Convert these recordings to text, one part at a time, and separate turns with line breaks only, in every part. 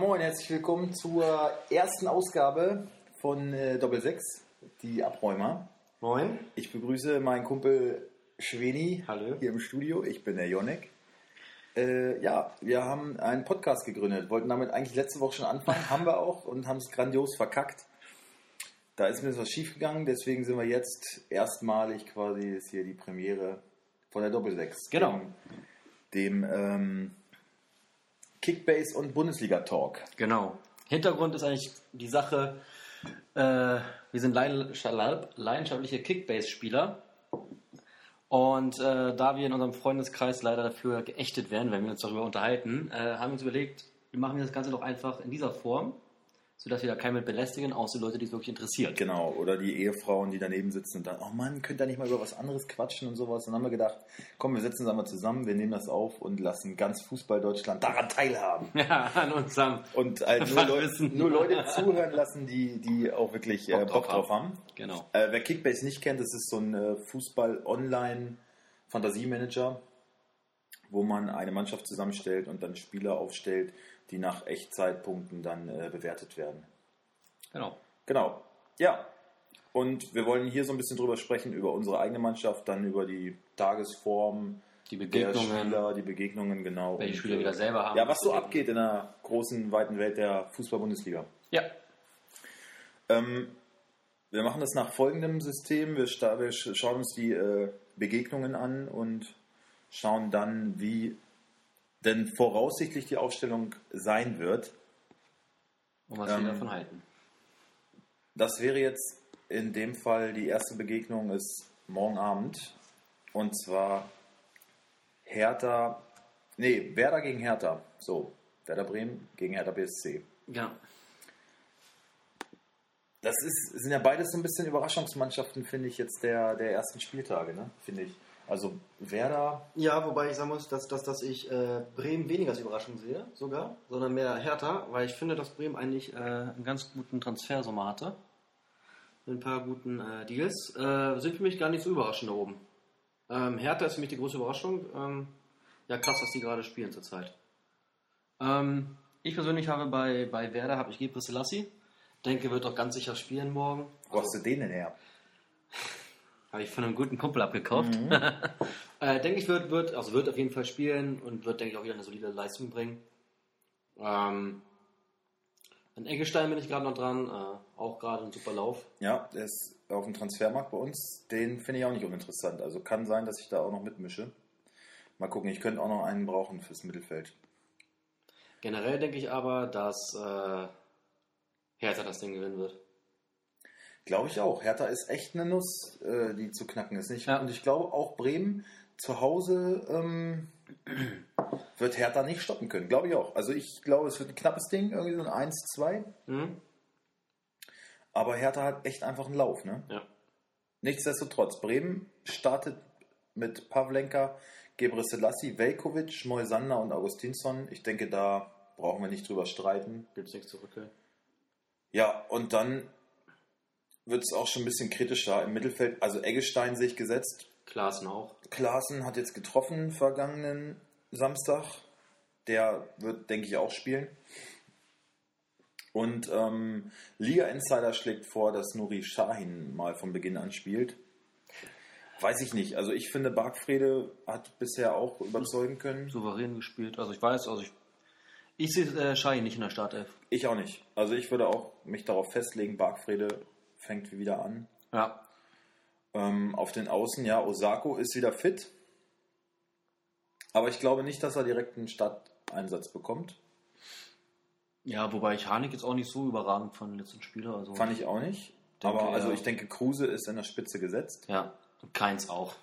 moin, herzlich willkommen zur ersten Ausgabe von äh, Doppel 6, die Abräumer.
Moin.
Ich begrüße meinen Kumpel Schweni
Hallo.
hier im Studio. Ich bin der Jonek. Äh, ja, wir haben einen Podcast gegründet, wollten damit eigentlich letzte Woche schon anfangen, haben wir auch und haben es grandios verkackt. Da ist mir was schiefgegangen, deswegen sind wir jetzt erstmalig quasi, ist hier die Premiere von der Doppel 6.
Genau.
Dem, dem ähm, Kickbase und Bundesliga Talk.
Genau. Hintergrund ist eigentlich die Sache, äh, wir sind leidenschaftliche Kickbase-Spieler. Und äh, da wir in unserem Freundeskreis leider dafür geächtet werden, wenn wir uns darüber unterhalten, äh, haben wir uns überlegt, wir machen das Ganze doch einfach in dieser Form, sodass wir da keinen mit belästigen, außer Leute, die es wirklich interessiert.
Genau, oder die Ehefrauen, die daneben sitzen und dann, oh Mann, könnt ihr nicht mal über was anderes quatschen und sowas. Und dann haben wir gedacht, komm, wir setzen uns einmal zusammen, wir nehmen das auf und lassen ganz Fußball Deutschland daran teilhaben.
Ja, an unserem
Und halt nur, Leute, nur Leute zuhören lassen, die, die auch wirklich äh, Bock drauf haben.
Genau.
Äh, wer Kickbase nicht kennt, das ist so ein äh, Fußball-Online-Fantasiemanager, wo man eine Mannschaft zusammenstellt und dann Spieler aufstellt, die nach Echtzeitpunkten dann äh, bewertet werden.
Genau.
Genau. Ja. Und wir wollen hier so ein bisschen drüber sprechen, über unsere eigene Mannschaft, dann über die Tagesform
Die
der
Begegnungen,
Spieler, die Begegnungen, genau.
welche Spieler wir da
äh,
selber haben.
Ja, was so abgeht in der großen, weiten Welt der Fußball-Bundesliga.
Ja,
Ähm, wir machen das nach folgendem System. Wir, wir sch- schauen uns die äh, Begegnungen an und schauen dann, wie denn voraussichtlich die Aufstellung sein wird.
und was
Ähm,
wir davon halten.
Das wäre jetzt in dem Fall die erste Begegnung ist morgen Abend. Und zwar Hertha, nee, Werder gegen Hertha. So, Werder Bremen gegen Hertha BSC.
Genau.
Das ist, sind ja beides so ein bisschen Überraschungsmannschaften, finde ich, jetzt der, der ersten Spieltage, ne? Finde ich. Also Werder,
Ja, wobei ich sagen muss, dass, dass, dass ich äh, Bremen weniger als Überraschung sehe, sogar, sondern mehr Hertha, weil ich finde, dass Bremen eigentlich
Äh, einen ganz guten Transfersommer hatte.
mit ein paar guten äh, Deals äh, sind für mich gar nicht so überraschend da oben. Ähm, Hertha ist für mich die große Überraschung. Ähm, ja, krass, was die gerade spielen zurzeit.
Ähm, ich persönlich habe bei, bei Werder habe ich Gebre Selassie.
Denke, wird auch ganz sicher spielen morgen.
wo hast du den denn her?
Habe ich von einem guten Kumpel abgekauft.
Äh, denke ich, wird, wird, also wird auf jeden Fall spielen und wird, denke ich, auch wieder eine solide Leistung bringen. Ähm, an Eggestein bin ich gerade noch dran, äh, auch gerade ein super Lauf.
Ja, der ist auf dem Transfermarkt bei uns. Den finde ich auch nicht uninteressant. Also kann sein, dass ich da auch noch mitmische. Mal gucken, ich könnte auch noch einen brauchen fürs Mittelfeld.
Generell denke ich aber, dass äh, Hertha das Ding gewinnen wird.
Glaube ich auch. Hertha ist echt eine Nuss, äh, die zu knacken ist. Nicht?
Ja.
Und ich glaube auch Bremen zu Hause ähm, wird Hertha nicht stoppen können. Glaube ich auch. Also ich glaube, es wird ein knappes Ding, irgendwie so ein 1-2.
Hm?
Aber Hertha hat echt einfach einen Lauf. Ne?
Ja.
Nichtsdestotrotz, Bremen startet mit Pavlenka, Gebre Selassie, Velkovic, Moisander und Augustinsson. Ich denke, da brauchen wir nicht drüber streiten.
Gibt's nichts zurück. ey.
Ja, und dann wird es auch schon ein bisschen kritischer im Mittelfeld. Also Eggestein sich gesetzt.
Klaassen auch.
Klaassen hat jetzt getroffen vergangenen Samstag. Der wird, denke ich, auch spielen. Und ähm, Liga Insider schlägt vor, dass Nuri Sahin mal von Beginn an spielt. Weiß ich nicht. Also ich finde, Bargfrede hat bisher auch überzeugen können.
Souverän gespielt. Also ich weiß, also ich, ich sehe äh, Schei nicht in der Startelf.
Ich auch nicht. Also ich würde auch mich darauf festlegen, Bargfrede fängt wieder an.
Ja.
Ähm, auf den Außen, ja, Osako ist wieder fit. Aber ich glaube nicht, dass er direkt einen Starteinsatz bekommt.
Ja, wobei ich Harnik jetzt auch nicht so überragend von den letzten Spieler. Also
Fand ich auch nicht.
Denke,
Aber also ich denke, Kruse ist in der Spitze gesetzt.
Ja. Und Keins auch.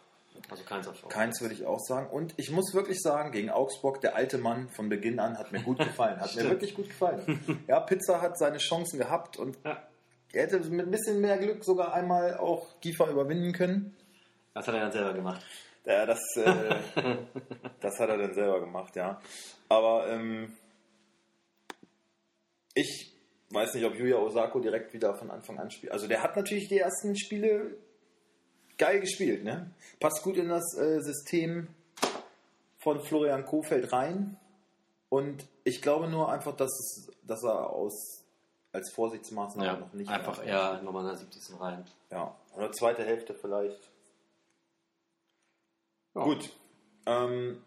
Also keins auf
Keins würde ich auch sagen. Und ich muss wirklich sagen, gegen Augsburg, der alte Mann von Beginn an hat mir gut gefallen. Hat mir wirklich gut gefallen. Ja, Pizza hat seine Chancen gehabt und
Ja.
Er hätte mit ein bisschen mehr Glück sogar einmal auch Giefer überwinden können.
Das hat er dann selber gemacht.
Ja, das, äh, das hat er dann selber gemacht, ja. Aber ähm, ich weiß nicht, ob Yuya Osako direkt wieder von Anfang an spielt. Also der hat natürlich die ersten Spiele geil gespielt, ne? Passt gut in das äh, System von Florian Kofeld rein. Und ich glaube nur einfach, dass, es, dass er aus, als Vorsichtsmaßnahme
Ja,
noch nicht
einfach eher nochmal in der 70. rein.
Ja, oder zweite Hälfte vielleicht.
Ja.
Gut. Ähm,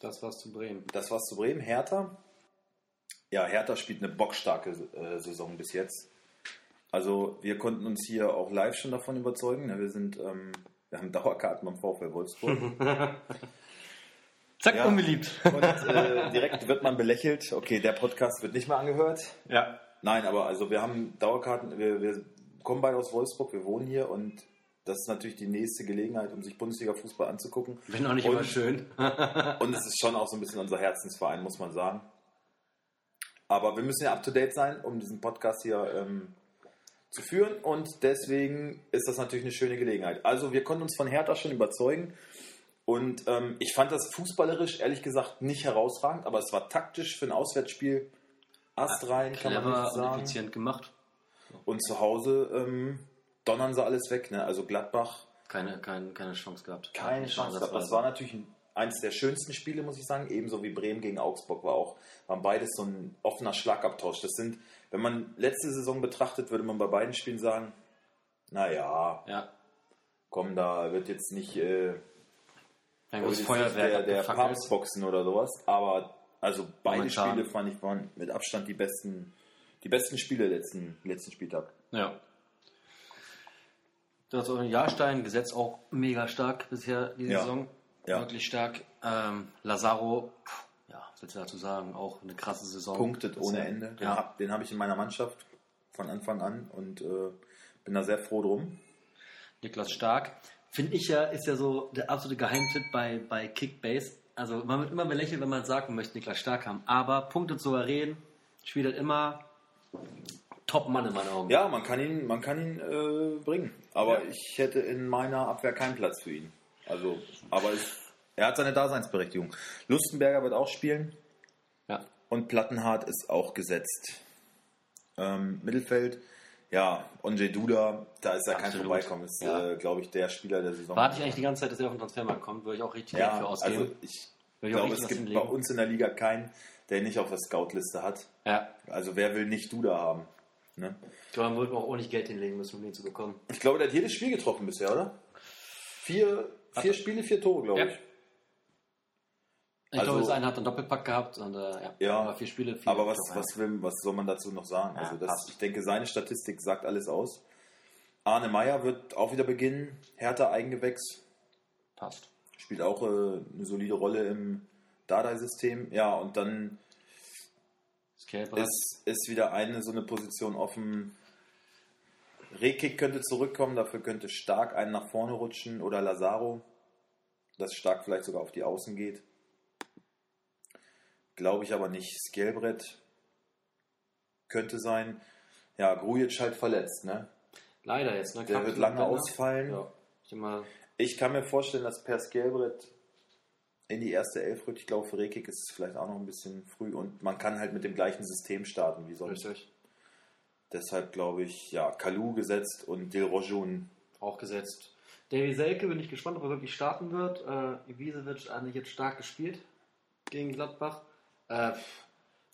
Das war's zu Bremen.
das war's zu Bremen. Hertha. Ja, Hertha spielt eine bockstarke äh, Saison bis jetzt. Also wir konnten uns hier auch live schon davon überzeugen. ne? Wir sind, ähm, wir haben Dauerkarten beim VfL Wolfsburg.
Zack,
Ja.
unbeliebt.
Und äh, direkt wird man belächelt. Okay, der Podcast wird nicht mehr angehört.
Ja.
Nein, aber also wir haben Dauerkarten, wir, wir kommen beide aus Wolfsburg, wir wohnen hier und das ist natürlich die nächste Gelegenheit, um sich Bundesliga-Fußball anzugucken.
Bin auch nicht
Und-
immer schön.
Und es ist schon auch so ein bisschen unser Herzensverein, muss man sagen. Aber wir müssen ja up to date sein, um diesen Podcast hier ähm, zu führen. Und deswegen ist das natürlich eine schöne Gelegenheit. Also, wir konnten uns von Hertha schon überzeugen. Und ähm, ich fand das fußballerisch ehrlich gesagt nicht herausragend, aber es war taktisch für ein Auswärtsspiel astrein, kann man nicht
und
sagen.
effizient gemacht.
Und zu Hause ähm, donnern sie alles weg. Ne? Also Gladbach
Keine, keine, keine Chance gehabt.
keine Chance gehabt. Das war natürlich ein, eines der schönsten Spiele, muss ich sagen. Ebenso wie Bremen gegen Augsburg war auch, waren beides so ein offener Schlagabtausch. Das sind, wenn man letzte Saison betrachtet, würde man bei beiden Spielen sagen, naja,
Ja,
komm, da wird jetzt nicht, äh,
großes
jetzt
Feuerwerk.
der, der. Papstboxen oder sowas. Aber also beide
Momentan.
Spiele fand ich waren mit Abstand die besten, die besten Spiele letzten, letzten Spieltag.
Ja. Das ist Jahrstein, Gesetz auch mega stark bisher diese
Ja.
Saison.
Ja.
Wirklich stark. Ähm, Lazaro, ja, was willst du dazu sagen? Auch eine krasse Saison.
punktet ohne. Ende. Den
Ja.
habe hab ich in meiner Mannschaft von Anfang an und äh, bin da sehr froh drum.
Niklas Stark. Finde ich ja, ist ja so der absolute Geheimtipp bei, bei Kickbase. Also man wird immer belächelt, wenn man sagt, man möchte Niklas Stark haben. Aber punktet souverän, spielt halt immer Top-Mann in meinen Augen.
Ja, man kann ihn, man kann ihn äh, bringen. Aber
Ja.
ich hätte in meiner Abwehr keinen Platz für ihn. Also, aber es, er hat seine Daseinsberechtigung. Lustenberger wird auch spielen
ja.
und Plattenhardt ist auch gesetzt. Ähm, Mittelfeld, ja, Onje Duda, da ist ja kein. Vorbeikommen. Ist,
Ja.
äh, glaube ich, der Spieler der Saison.
Warte ich eigentlich die ganze Zeit, dass er auf den Transfermarkt kommt, würde ich auch richtig Geld
ja,
für ausgeben.
also ich glaube, es gibt bei uns in der Liga keinen, der ihn nicht auf der Scout-Liste hat.
ja.
Also wer will nicht Duda haben? Ne?
Ich glaube, man würde auch ordentlich Geld hinlegen müssen, um den zu bekommen.
Ich glaube, der hat jedes Spiel getroffen bisher, oder? Vier, vier Spiele, vier Tore, glaube
Ja.
ich.
Ich
Also-
glaube, das eine hat einen Doppelpack gehabt und äh, ja,
Ja,
vier Spiele. Vier
Aber was, was, will, was soll man dazu noch sagen?
Ja,
also das,
passt.
ich denke, seine Statistik sagt alles aus. Arne Meyer wird auch wieder beginnen. Hertha Eigengewächs.
passt.
Spielt auch äh, eine solide Rolle im Dardai-System. Ja, und dann ist, ist wieder eine so eine Position offen. Rekik könnte zurückkommen, dafür könnte Stark einen nach vorne rutschen oder Lazaro, dass Stark vielleicht sogar auf die Außen geht. Glaube ich aber nicht. Skelbrett könnte sein. Ja, Grujic halt verletzt, ne?
Leider jetzt, ne?
Der wird lange
Bänder.
ausfallen.
Ja. Ich
Ich kann mir vorstellen, dass Per Skelbrett in die erste Elf rückt. Ich glaube, für Rekik ist es vielleicht auch noch ein bisschen früh und man kann halt mit dem gleichen System starten wie sonst.
richtig.
Deshalb glaube ich, ja, Kalu gesetzt und Dilrojoun.
Auch gesetzt. Davy Selke bin ich gespannt, ob er wirklich starten wird. Äh, Ibisevic hat eigentlich jetzt stark gespielt gegen Gladbach. Äh,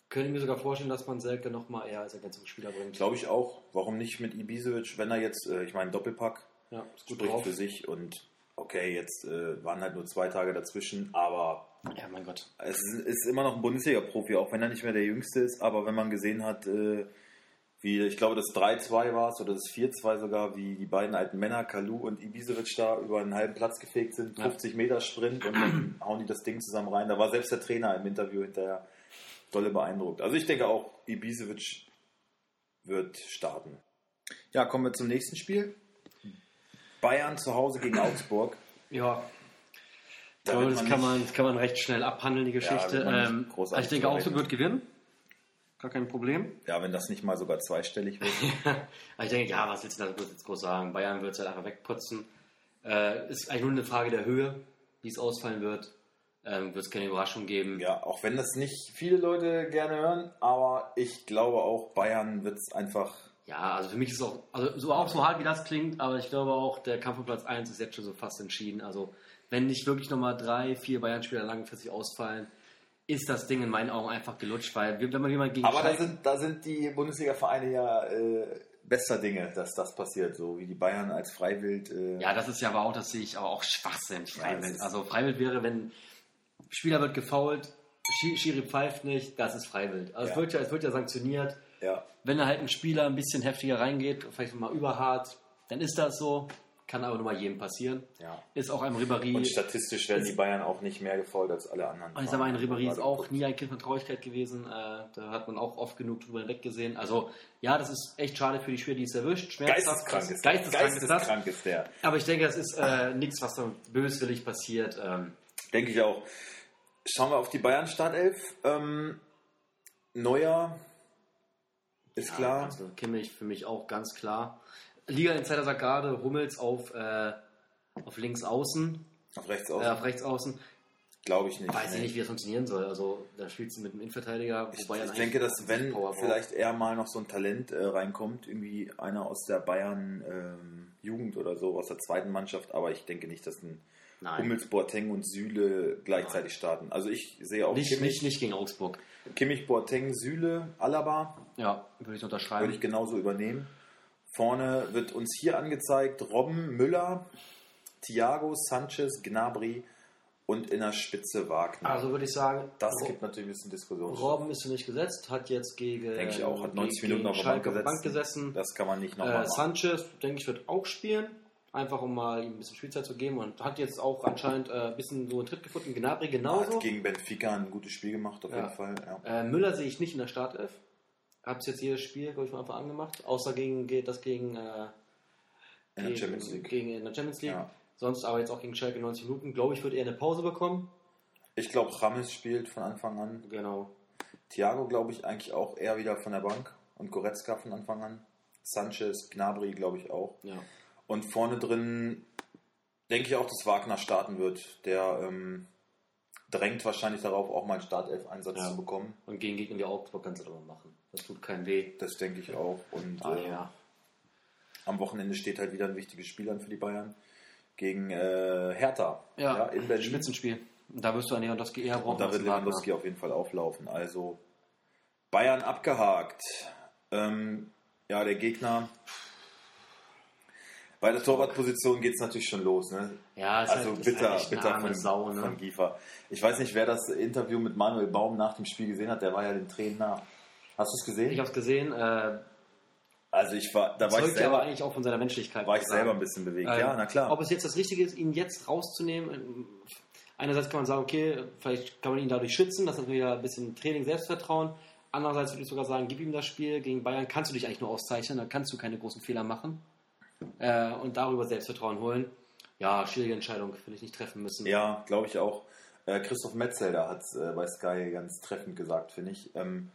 könnte ich mir sogar vorstellen, dass man Selke nochmal eher als Ergänzungsspieler bringt.
Glaube ich auch. Warum nicht mit Ibisevic, wenn er jetzt, äh, ich meine, Doppelpack
ja,
spricht
drauf.
für sich und okay, jetzt äh, waren halt nur zwei Tage dazwischen, aber
Ja, mein Gott.
es ist, ist immer noch ein Bundesliga-Profi, auch wenn er nicht mehr der Jüngste ist, aber wenn man gesehen hat, äh, wie, ich glaube, das 3-2 war es oder das 4-2 sogar, wie die beiden alten Männer, Kalu und Ibisevic da über einen halben Platz gefegt sind,
Ja.
50 Meter Sprint und dann hauen die das Ding zusammen rein. Da war selbst der Trainer im Interview hinterher dolle beeindruckt. Also ich denke auch, Ibisevic wird starten. Ja, kommen wir zum nächsten Spiel. Bayern zu Hause gegen Augsburg.
Ja,
Da
glaube, das kann man, das kann man recht schnell abhandeln, die Geschichte.
nicht
ähm, also ich denke, Augsburg wird gewinnen. Gar kein Problem.
Ja, wenn das nicht mal sogar zweistellig wird.
Aber ich denke, ja, was willst du da jetzt groß sagen? Bayern wird es halt einfach wegputzen. Äh, ist eigentlich nur eine Frage der Höhe, wie es ausfallen wird. Ähm, wird es keine Überraschung geben.
Ja, auch wenn das nicht viele Leute gerne hören, aber ich glaube auch, Bayern wird es einfach.
Ja, also für mich ist es auch, also so auch so hart wie das klingt, aber ich glaube auch, der Kampf um Platz 1 ist jetzt schon so fast entschieden. Also wenn nicht wirklich nochmal drei, vier Bayern-Spieler langfristig ausfallen, ist das Ding in meinen Augen einfach gelutscht, weil wenn man jemand gegen
Aber da
Schalke-
sind, da sind die Bundesliga-Vereine ja äh, bester Dinge, dass das passiert. So wie die Bayern als Freiwild. Äh,
Ja, das ist ja aber auch, das sehe ich aber auch Schwachsinn, Freiwild.
ist-
also Freiwild wäre, wenn Spieler wird gefoult, Schi- Schiri pfeift nicht, das ist Freiwild. Also
Ja.
es, wird ja, es wird ja sanktioniert.
ja.
Wenn da halt ein Spieler ein bisschen heftiger reingeht, vielleicht mal überhart, dann ist das so. Kann aber nur mal jedem passieren.
ja.
Ist auch ein Ribéry.
Und statistisch werden die Bayern auch nicht mehr gefault als alle anderen.
Und ich sag mal, ein. Ribéry ist auch nie ein Kind von Traurigkeit gewesen. Äh, da hat man auch oft genug drüber hinweggesehen. Also, ja, das ist echt schade für die Spieler, die es erwischt. Schmerzhaft.
Geisteskrank ist,
Geisteskrank ist.
Geisteskrank ist der.
Aber ich denke, das ist äh, nichts, was dann böswillig passiert. Ähm,
Denke ich auch. Schauen wir auf die Bayern-Startelf. Ähm, Neuer ist klar.
Also Kimmich für mich auch ganz klar. Liga Insider sagt gerade Hummels auf, äh, auf links außen,
Auf rechts
äh,
aus.
auf rechts außen.
Glaube ich nicht.
Weiß ich nicht, wie das funktionieren soll. Also da spielst du mit einem Innenverteidiger,
Ich, ich denke, dass wenn vielleicht eher mal noch so ein Talent äh, reinkommt, irgendwie einer aus der Bayern ähm, Jugend oder so, aus der zweiten Mannschaft, aber ich denke nicht, dass ein
Nein.
Hummels, Boateng und Süle gleichzeitig starten. Also ich sehe auch
Nicht,
Kimmich,
nicht, nicht gegen Augsburg.
Kimmich, Boateng, Süle, Alaba,
Ja, würde ich unterschreiben.
würde ich genauso übernehmen. Vorne wird uns hier angezeigt Robben, Müller, Thiago, Sanchez, Gnabry und in der Spitze Wagner.
also würde ich sagen,
das
Ro-
gibt natürlich ein bisschen Diskussion.
Robben ist für mich gesetzt, hat jetzt gegen,
Denke ich auch, hat 90
gegen
Minuten auf der Bank.
Bank gesessen.
Das kann man nicht nochmal
Äh,
machen.
Sanchez, denke ich, wird auch spielen. Einfach um mal ihm ein bisschen Spielzeit zu geben und hat jetzt auch anscheinend äh, ein bisschen so einen Tritt gefunden. Gnabry genauso.
Hat gegen Benfica ein gutes Spiel gemacht, auf
Ja.
jeden Fall. Ja.
Äh, Müller sehe ich nicht in der Startelf. Hab's jetzt jedes Spiel, glaube ich, von Anfang an gemacht. Außer gegen geht das gegen, äh,
In der Champions League.
gegen in der Champions League.
Ja.
Sonst aber jetzt auch gegen Schalke 90 Minuten. Glaube ich, wird er eine Pause bekommen.
Ich glaube, Rames spielt von Anfang an.
Genau.
Thiago, glaube ich, eigentlich auch eher wieder von der Bank. Und Goretzka von Anfang an. Sanchez, Gnabry, glaube ich auch.
Ja.
Und vorne drin denke ich auch, dass Wagner starten wird. Der ähm, drängt wahrscheinlich darauf, auch mal einen Startelf-Einsatz
Ja.
zu bekommen.
Und gegen Gegner wie Augsburg kannst du das aber machen. Das tut keinem weh.
Das denke ich auch. Und
Ah,
äh,
ja.
am Wochenende steht halt wieder ein wichtiges Spiel an für die Bayern. Gegen äh, Hertha.
Ja,
in Berlin.
Spitzenspiel. Und da wirst du an Lewandowski eher brauchen.
Und da wird. Lewandowski auf jeden Fall auflaufen. Also Bayern abgehakt. Ähm, ja, der Gegner. Bei der Torwartposition geht es natürlich schon los. Ne?
Ja, ist
Also
halt, ist
bitter,
halt echt eine
bitter
arme
von,
Sau, ne?
von Giefer. Ich weiß nicht, wer das Interview mit Manuel Baum nach dem Spiel gesehen hat. Der war ja den Tränen nah. Hast du es gesehen?
Ich habe es gesehen. Äh,
also ich war, da war ich,
ja aber
selber,
eigentlich auch von seiner Menschlichkeit.
war ich
sagen.
selber ein bisschen bewegt.
Ähm,
ja, na klar.
Ob es jetzt das Richtige ist, ihn jetzt rauszunehmen, ähm, einerseits kann man sagen, okay, vielleicht kann man ihn dadurch schützen, dass er wieder ein bisschen Training, Selbstvertrauen. Andererseits würde ich sogar sagen, gib ihm das Spiel. Gegen Bayern kannst du dich eigentlich nur auszeichnen, da kannst du keine großen Fehler machen. Äh, und darüber Selbstvertrauen holen. Ja, schwierige Entscheidung, will ich nicht treffen müssen.
Ja, glaube ich auch. Äh, Christoph Metzelder hat es äh, bei Sky ganz treffend gesagt, finde ich. Ähm,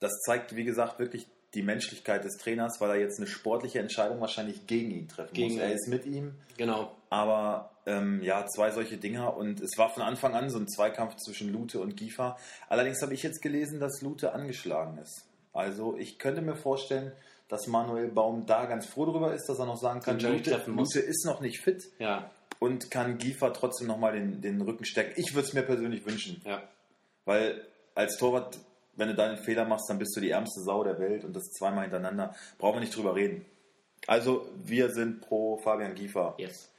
das zeigt, wie gesagt, wirklich die Menschlichkeit des Trainers, weil er jetzt eine sportliche Entscheidung wahrscheinlich gegen ihn treffen
Gegen
muss. Er ist mit ihm,
Genau.
aber ähm, ja, zwei solche Dinger und es war von Anfang an so ein Zweikampf zwischen Lute und Giefer. Allerdings habe ich jetzt gelesen, dass Lute angeschlagen ist. Also ich könnte mir vorstellen, dass Manuel Baum da ganz froh darüber ist, dass er noch sagen kann, Lute. Lute ist noch nicht fit
Ja,
und kann Giefer trotzdem nochmal den, den Rücken stecken. Ich würde es mir persönlich wünschen,
ja.
weil als Torwart, wenn du da einen Fehler machst, dann bist du die ärmste Sau der Welt und das zweimal hintereinander. Brauchen wir nicht drüber reden. Also, wir sind pro Fabian Giefer.
Yes.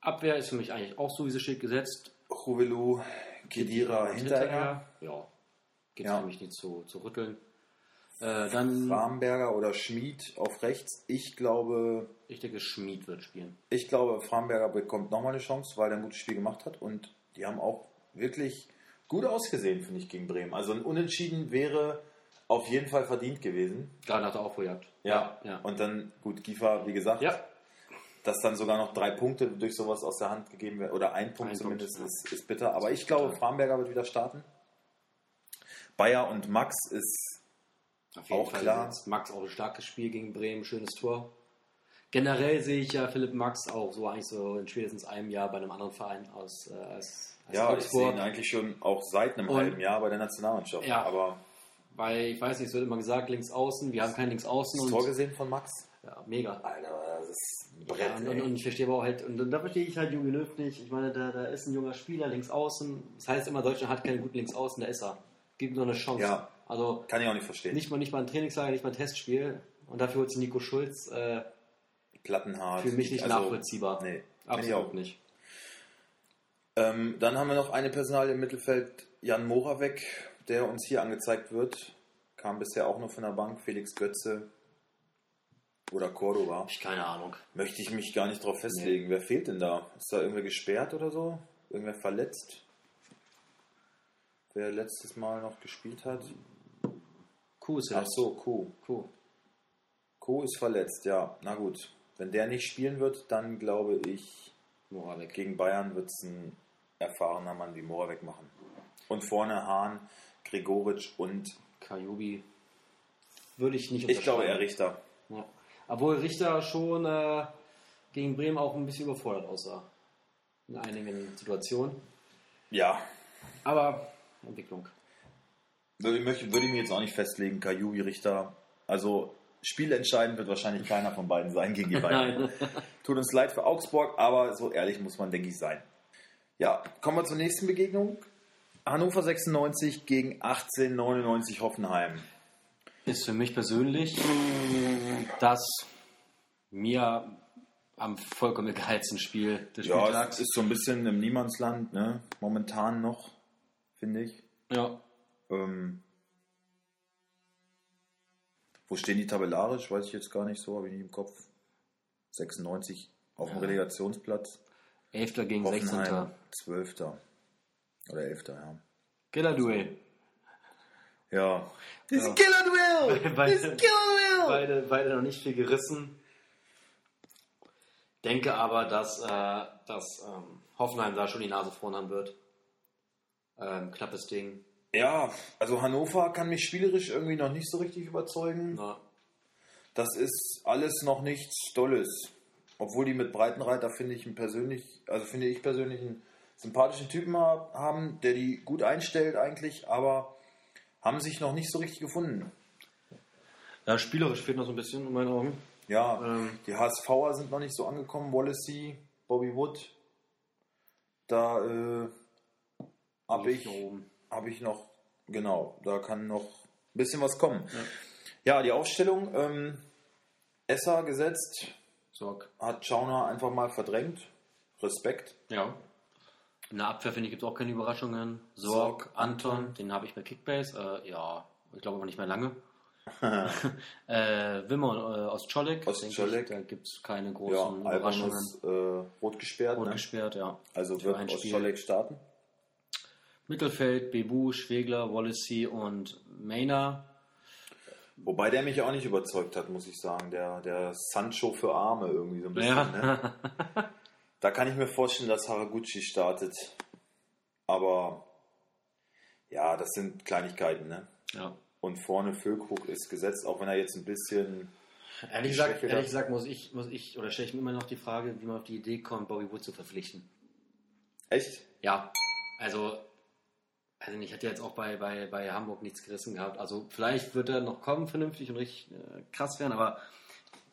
Abwehr ist für mich eigentlich auch so, wie sie steht, gesetzt.
Juvelu, Kedira, Hinteregger,
Ja. Gibt
Ja.
für mich nicht zu, zu rütteln. Äh, dann,
Framberger oder Schmid auf rechts. Ich glaube,
ich denke, Schmid wird spielen.
ich glaube, Framberger bekommt nochmal eine Chance, weil er ein gutes Spiel gemacht hat und die haben auch wirklich gut ausgesehen, finde ich, gegen Bremen. Also ein Unentschieden wäre auf jeden Fall verdient gewesen.
Gerade nach der Aufholjagd.
Ja.
Ja.
Und dann, gut, Giefer, wie gesagt,
Ja.
dass dann sogar noch drei Punkte durch sowas aus der Hand gegeben werden, oder ein Punkt
Ein
zumindest,
Punkt,
ist, ist bitter. Aber ich glaube. Framberger wird wieder starten. Bayer und Max ist
Auf jeden
Auch
Fall
klar.
gesetzt. Max auch ein starkes Spiel gegen Bremen, schönes Tor. Generell sehe ich ja Philipp Max auch so eigentlich so in spätestens einem Jahr bei einem anderen Verein aus äh, als, als
Ja, ich sehe
Augsburg.
ihn eigentlich schon auch seit einem
Und-
halben Jahr bei der Nationalmannschaft.
Ja.
Aber
Weil ich weiß nicht, es wird immer gesagt, links außen, wir haben keinen links außen
das
und
Tor gesehen von Max?
ja, mega.
Alter, das ist ein
Ja,
Brett.
und, und, und ich verstehe aber auch halt, und da verstehe ich halt Jogi Löw nicht. Ich meine, da, da ist ein junger Spieler links außen. Das heißt immer, Deutschland hat keinen guten links außen, da ist er. Gibt nur eine Chance.
Ja.
Also
Kann ich auch nicht verstehen.
nicht mal, nicht mal ein Trainingslager, nicht mal ein Testspiel. Und dafür holt sie Nico Schulz. Äh,
Plattenhart.
für mich nicht
Also,
nachvollziehbar.
Nee,
Absolut
auch.
nicht.
Ähm, dann haben wir noch eine Personal im Mittelfeld, Jan Moravec, der uns hier angezeigt wird. Kam bisher auch nur von der Bank, Felix Götze oder Cordoba.
Ich keine Ahnung.
Möchte ich mich gar nicht drauf festlegen. Wer fehlt denn da? Ist da irgendwer gesperrt oder so? Irgendwer verletzt? Wer letztes Mal noch gespielt hat?
Kuh ist
Ach so, Kuh.
Kuh.
Kuh ist verletzt, ja. Na gut. Wenn der nicht spielen wird, dann glaube ich,
Moravec.
gegen Bayern wird es ein erfahrener Mann wie Moravec machen. Und vorne Hahn, Gregoritsch und
Kajubi würde ich nicht
ich glaube eher Richter.
Ja. Obwohl Richter schon äh, gegen Bremen auch ein bisschen überfordert aussah. In einigen Situationen.
Ja,
Aber Entwicklung.
Würde, ich möchte- würde ich mir jetzt auch nicht festlegen, Kajubi, Richter. Also spielentscheidend wird wahrscheinlich keiner von beiden sein gegen die Bayern. Tut uns leid für Augsburg, aber so ehrlich muss man, denke ich, sein. Ja, kommen wir zur nächsten Begegnung. Hannover 96 gegen 1899 Hoffenheim.
Ist für mich persönlich das mir am vollkommen geilsten Spiel des
Ja,
Spieltags.
es ist so ein bisschen im Niemandsland, ne? momentan noch, finde ich.
ja.
Ähm, wo stehen die tabellarisch? Weiß ich jetzt gar nicht so, habe ich nicht im Kopf. 96 auf dem
Ja.
Relegationsplatz.
11. gegen 16.
Hoffenheim 12. Oder 11. Ja.
Killer-Duell.
Ja.
Ja.
ein Killer-Duell!
Beide-
Das ist ein Killer-Duell!
Beide, beide noch nicht viel gerissen. Denke aber, dass, äh, dass ähm, Hoffenheim da schon die Nase vorn haben wird. Ähm, knappes Ding.
Ja, also Hannover kann mich spielerisch irgendwie noch nicht so richtig überzeugen.
Ja.
Das ist alles noch nichts Tolles. Obwohl die mit Breitenreiter finde ich einen persönlich, also finde ich persönlich einen sympathischen Typen ha- haben, der die gut einstellt eigentlich, aber haben sich noch nicht so richtig gefunden.
ja, spielerisch fehlt noch so ein bisschen in meinen Augen.
Ja,
Ähm.
die HSVer sind noch nicht so angekommen. Wallacey, Bobby Wood. Da äh, habe ich,
Nach oben.
hab ich noch, genau, da kann noch ein bisschen was kommen. Ja, die Aufstellung, ähm, Esser gesetzt,
Sorg.
hat Schauner einfach mal verdrängt. Respekt.
Ja. In der Abwehr finde ich gibt es auch keine Überraschungen. Sorg, Anton, den habe ich bei Kickbase. Äh, ja, ich glaube aber nicht mehr lange. äh, Wimmer äh, aus Czolek. Denke ich, Da gibt es keine
Ja,
großen
Alban
Überraschungen.
ist äh, rot gesperrt.
Rot
ne?
gesperrt, ja.
Also wird
Spiel.
Ostscholek starten.
Mittelfeld, Bebu, Schwegler, Wallacey und Maynard.
Wobei der mich auch nicht überzeugt hat, muss ich sagen. Der, der Sancho für Arme irgendwie so ein bisschen. Ne?
Ja.
Da kann ich mir vorstellen, dass Haraguchi startet. Aber ja, das sind Kleinigkeiten. Ne?
ja.
Und vorne Füllkrug ist gesetzt, auch wenn er jetzt ein bisschen.
Ehrlich gesagt, ehrlich gesagt muss ich, muss ich, oder stelle ich mir immer noch die Frage, wie man auf die Idee kommt, Bobby Wood zu verpflichten.
Echt?
Ja, also, also ich hatte jetzt auch bei, bei, bei Hamburg nichts gerissen gehabt. Also vielleicht wird er noch kommen, vernünftig und richtig äh, krass werden, aber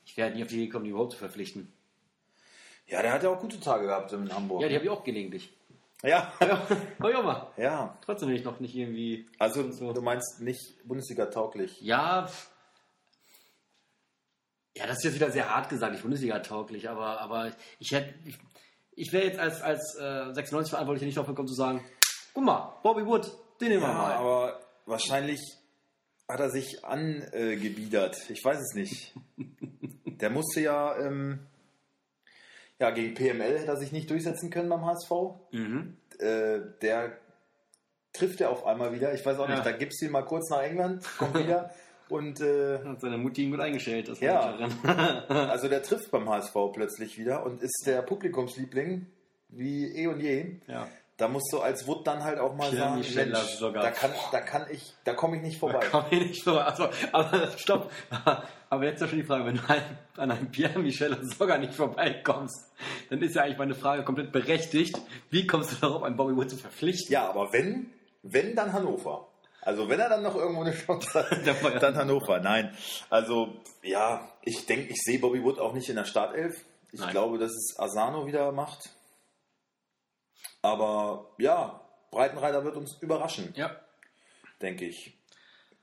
ich werde nie auf die Idee kommen, die überhaupt zu verpflichten.
Ja, der hat ja auch gute Tage gehabt in Hamburg.
Ja, die habe ich auch gelegentlich.
ja.
Ja, hab ich mal.
ja.
Trotzdem bin ich noch nicht irgendwie.
Also
So.
du meinst nicht Bundesliga tauglich.
Ja. Ja, das ist jetzt wieder sehr hart gesagt, nicht Bundesliga-tauglich, aber, aber ich hätte. Ich, ich wäre jetzt als, als äh, 96 Verantwortlicher nicht drauf gekommen zu sagen, guck mal, Bobby Wood, den nehmen wir
Ja,
mal.
aber wahrscheinlich hat er sich angebiedert. Ich weiß es nicht. Der musste ja, ähm, ja, gegen PML hätte er sich nicht durchsetzen können beim HSV.
Mhm.
Äh, der trifft er auf einmal wieder. Ich weiß auch
Ja.
nicht, da gibst du ihn mal kurz nach England, kommt wieder. Und äh,
Hat seine Mutti ihn gut eingestellt, das
Ja. Also der trifft beim HSV plötzlich wieder und ist der Publikumsliebling wie eh und je.
ja.
Da musst du als Wood dann halt auch mal
Pierre
sagen,
Michel
Mensch, da kann, da kann ich, da komme ich nicht vorbei.
Komm hier nicht so. Also, aber stopp. Aber jetzt ist ja schon die Frage, wenn du an, an einem Pierre Michel sogar nicht vorbeikommst, dann ist ja eigentlich meine Frage komplett berechtigt. Wie kommst du darauf, einen Bobby Wood zu verpflichten?
Ja, aber wenn, wenn dann Hannover. Also wenn er dann noch irgendwo eine Chance hat, dann Hannover. Nein. Also ja, ich denke, ich sehe Bobby Wood auch nicht in der Startelf. Ich
Nein.
glaube, dass es Asano wieder macht. Aber ja, Breitenreiter wird uns überraschen,
Ja.
denke ich.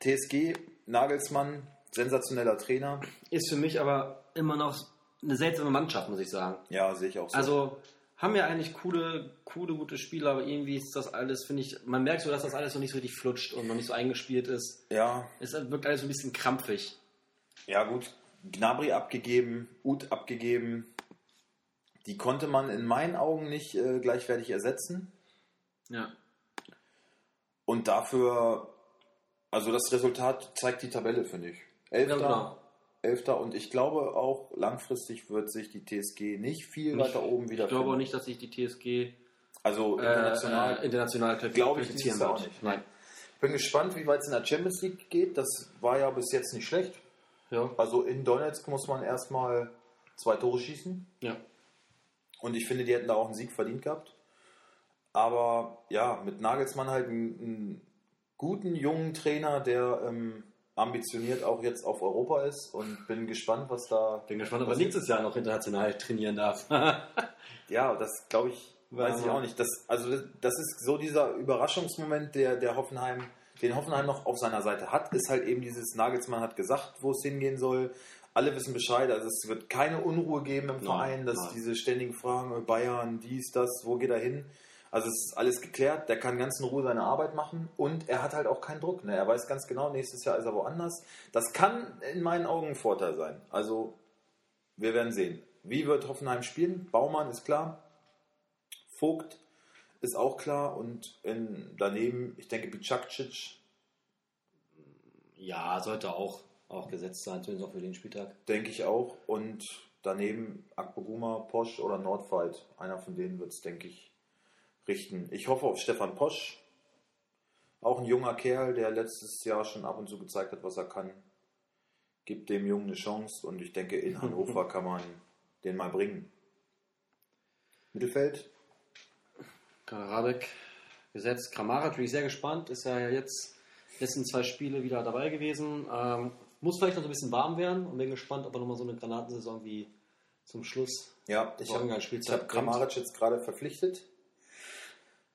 TSG, Nagelsmann, sensationeller Trainer.
Ist für mich aber immer noch eine seltsame Mannschaft, muss ich sagen.
Ja, sehe ich auch so.
Also haben wir eigentlich coole, coole, gute Spieler, aber irgendwie ist das alles, finde ich, man merkt so, dass das alles noch nicht so richtig flutscht und noch nicht so eingespielt ist.
ja,
Es wirkt alles so ein bisschen krampfig.
ja gut. Gnabry abgegeben, Uth abgegeben. Die konnte man in meinen Augen nicht äh, gleichwertig ersetzen.
Ja.
Und dafür, also das Resultat zeigt die Tabelle, finde ich. Elfter,
Ja, genau.
Elfter und ich glaube auch langfristig wird sich die TSG nicht viel
Nicht-
weiter oben wieder
Ich glaube auch nicht, dass sich die TSG
Also international.
äh, international
Glaube ich dieses Jahr auch nicht.
Nein.
bin gespannt, wie weit es in der Champions League geht. Das war ja bis jetzt nicht schlecht.
Ja.
Also in Donetsk muss man erstmal zwei Tore schießen.
ja.
Und ich finde, die hätten da auch einen Sieg verdient gehabt. Aber ja, mit Nagelsmann halt einen, einen guten jungen Trainer, der ähm, ambitioniert auch jetzt auf Europa ist und bin gespannt, was da.
Bin gespannt, ob er nächstes Jahr noch international trainieren darf.
Ja, das glaube ich, weiß ich auch nicht. Das, also das, das ist so dieser Überraschungsmoment, der, der Hoffenheim, den Hoffenheim noch auf seiner Seite hat, ist halt eben dieses Nagelsmann hat gesagt, wo es hingehen soll. Alle wissen Bescheid, also es wird keine Unruhe geben im Verein, dass
nein.
diese ständigen Fragen, äh, Bayern, dies, das, wo geht er hin? Also es ist alles geklärt, der kann ganz in Ruhe seine Arbeit machen und er hat halt auch keinen Druck. Ne? Er weiß ganz genau, nächstes Jahr ist er woanders. Das kann in meinen Augen ein Vorteil sein. Also wir werden sehen. Wie wird Hoffenheim spielen? Baumann ist klar. Vogt ist auch klar. Und in, daneben, ich denke, Bicakcic,
ja, sollte auch, auch gesetzt sein, zumindest auch für den Spieltag.
denke ich auch. Und daneben Akpoguma, Posch oder Nordfight. Einer von denen wird es, denke ich, richten. Ich hoffe auf Stefan Posch. Auch ein junger Kerl, der letztes Jahr schon ab und zu gezeigt hat, was er kann. Gibt dem Jungen eine Chance und ich denke, in Hannover kann man den mal bringen. Mittelfeld,
Karadek gesetzt. Kramaric bin ich sehr gespannt. Ist ja jetzt letzten zwei Spiele wieder dabei gewesen. Ähm, muss vielleicht noch so ein bisschen warm werden und bin gespannt, ob er nochmal so eine Granatensaison wie zum Schluss.
Ja, ich habe ich
Spielzeit
hab Kramaric jetzt gerade verpflichtet.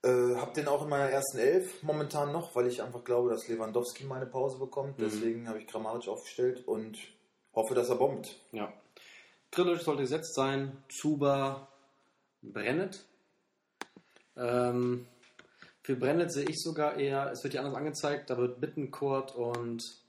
Äh, hab den auch in meiner ersten Elf momentan noch, weil ich einfach glaube, dass Lewandowski meine Pause bekommt.
Mhm.
Deswegen habe ich Kramaric aufgestellt und hoffe, dass er bombt.
Ja. Grillic sollte gesetzt sein. Zuba, Brennet. Ähm, für Brennet sehe ich sogar eher, es wird ja anders angezeigt, da wird Bittencourt und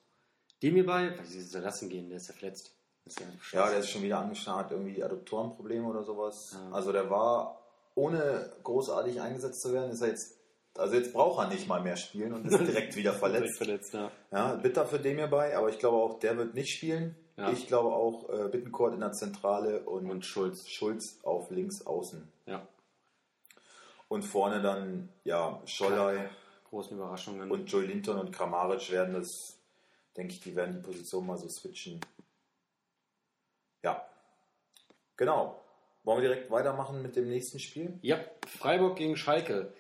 Demi bei. Weil sie soll lassen gehen, der ist ja verletzt. Ist ja,
Ja, der ist schon wieder angeschnarrt, hat irgendwie Adduktorenprobleme oder sowas.
Ja.
Also der war, ohne großartig eingesetzt zu werden, ist er jetzt, also jetzt braucht er nicht mal mehr spielen und ist direkt wieder verletzt.
verletzt, ja.
Ja, bitter für den hierbei, aber ich glaube auch, der wird nicht spielen. Ich glaube auch äh, Bittencourt in der Zentrale und,
Und Schulz.
Schulz auf links außen.
Ja.
Und vorne dann, ja, Schollei
Großen Überraschungen.
und Joey Linton und Kramaric werden das, denke ich, die werden die Position mal so switchen. Ja, genau. Wollen wir direkt weitermachen mit dem nächsten Spiel?
ja, Freiburg gegen Schalke.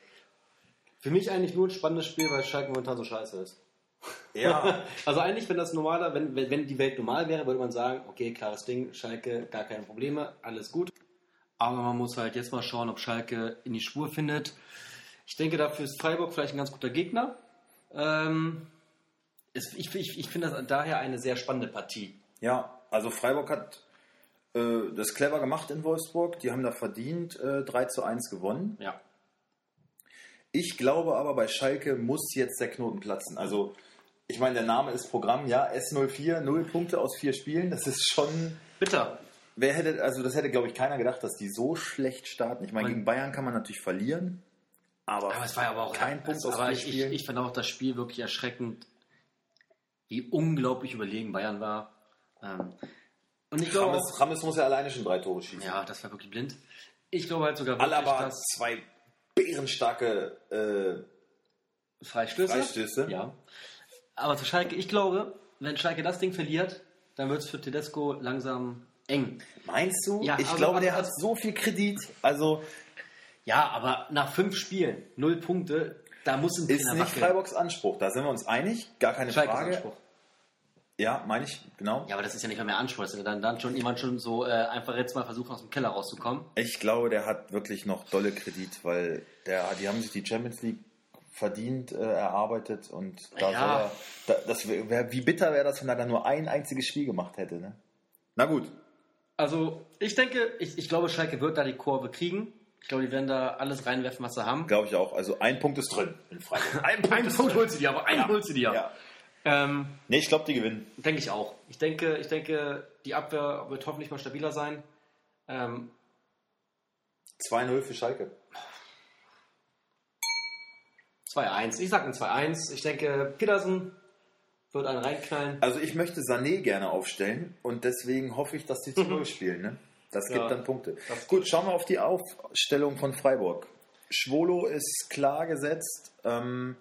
Für mich eigentlich nur ein spannendes Spiel, weil Schalke momentan so scheiße ist.
Ja,
Also eigentlich, wenn das normaler, wenn, wenn, die Welt normal wäre, würde man sagen, okay, klares Ding, Schalke, gar keine Probleme, alles gut. Aber man muss halt jetzt mal schauen, ob Schalke in die Spur findet. Ich denke, dafür ist Freiburg vielleicht ein ganz guter Gegner. Ähm, es, ich ich, ich finde das daher eine sehr spannende Partie.
ja, also Freiburg hat äh, das clever gemacht in Wolfsburg. Die haben da verdient äh, 3 zu 1 gewonnen.
Ja.
Ich glaube aber, bei Schalke muss jetzt der Knoten platzen. Also, ich meine, der Name ist Programm, ja, S04, 0 Punkte aus vier Spielen. Das ist schon.
Bitter.
Wer hätte, also das hätte, glaube ich, keiner gedacht, dass die so schlecht starten. Ich meine, gegen Bayern kann man natürlich verlieren, aber,
Aber es war aber auch
kein Punkt
also,
aus
aber
vier
ich, ich,
Spielen.
ich fand auch das Spiel wirklich erschreckend, wie unglaublich überlegen Bayern war. Ähm, und ich glaube,
Rames, Rames muss ja alleine schon drei Tore schießen.
ja, das war wirklich blind. Ich glaube halt sogar wirklich,
Alaba
dass
zwei bärenstarke äh,
Freistöße.
Freistöße.
Ja. Aber zu Schalke, ich glaube, wenn Schalke das Ding verliert, dann wird es für Tedesco langsam eng.
Meinst du?
Ja,
ich
aber-
glaube, der hat so viel Kredit. Also,
Ja, aber nach fünf Spielen, null Punkte, Da muss ein
Ist
Trainer
nicht
wackeln.
Freiburgs Anspruch. Da sind wir uns einig. Gar keine
Schalkes
Frage.
Anspruch.
Ja, meine ich, genau.
Ja, aber das ist ja nicht mal mehr Anspruch. Das ist ja dann, dann schon jemand schon so äh, einfach jetzt mal versuchen, aus dem Keller rauszukommen.
Ich glaube, der hat wirklich noch dolle Kredit, weil der, die haben sich die Champions League verdient äh, erarbeitet und da
Ja.
soll er, da, das wär, wär, wie bitter wäre das, wenn er da nur ein einziges Spiel gemacht hätte. Ne? Na gut,
Also, ich denke, ich, ich glaube, Schalke wird da die Kurve kriegen. Ich glaube, die werden da alles reinwerfen, was sie haben.
glaube ich auch. Also ein Punkt ist drin in Freiburg. Ein Punkt ist
Punkt
drin.
holst du dir, aber einen holst du dir.
Ja.
Ähm,
Nee, ich glaube, die gewinnen.
denke ich auch. Ich denke, ich denke, die Abwehr wird hoffentlich mal stabiler sein. Ähm,
2-0 für Schalke.
2-1. Ich sage ein 2-1. Ich denke, Petersen wird einen reinknallen.
Also ich möchte Sané gerne aufstellen und deswegen hoffe ich, dass die zu Null spielen. Ne? Das
Ja.
gibt dann Punkte. Gut, schauen wir auf die Aufstellung von Freiburg. Schwolo ist klar gesetzt. Ähm,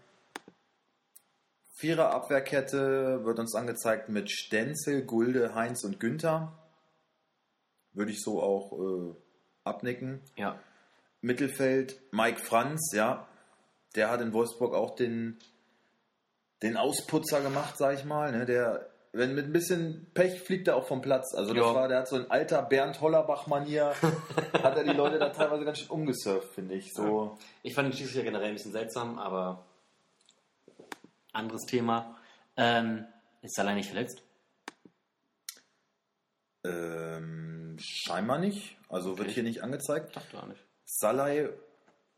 Vierer Abwehrkette wird uns angezeigt mit Stenzel, Gulde, Heinz und Günther. Würde ich so auch äh, abnicken.
Ja.
Mittelfeld Mike Franz, ja. Der hat in Wolfsburg auch den, den Ausputzer gemacht, sag ich mal. Ne? Der, wenn mit ein bisschen Pech fliegt er auch vom Platz. Also das
Ja.
war, der hat so ein alter Bernd Hollerbach-Manier, hat er die Leute da teilweise ganz schön umgesurft, finde ich. So,
Ich fand den Schiedsrichter generell ein bisschen seltsam, aber anderes Thema. Ähm, ist Salah nicht verletzt?
ähm, scheinbar nicht. Also wird
Okay.
hier nicht angezeigt.
Dachte auch nicht.
Salai,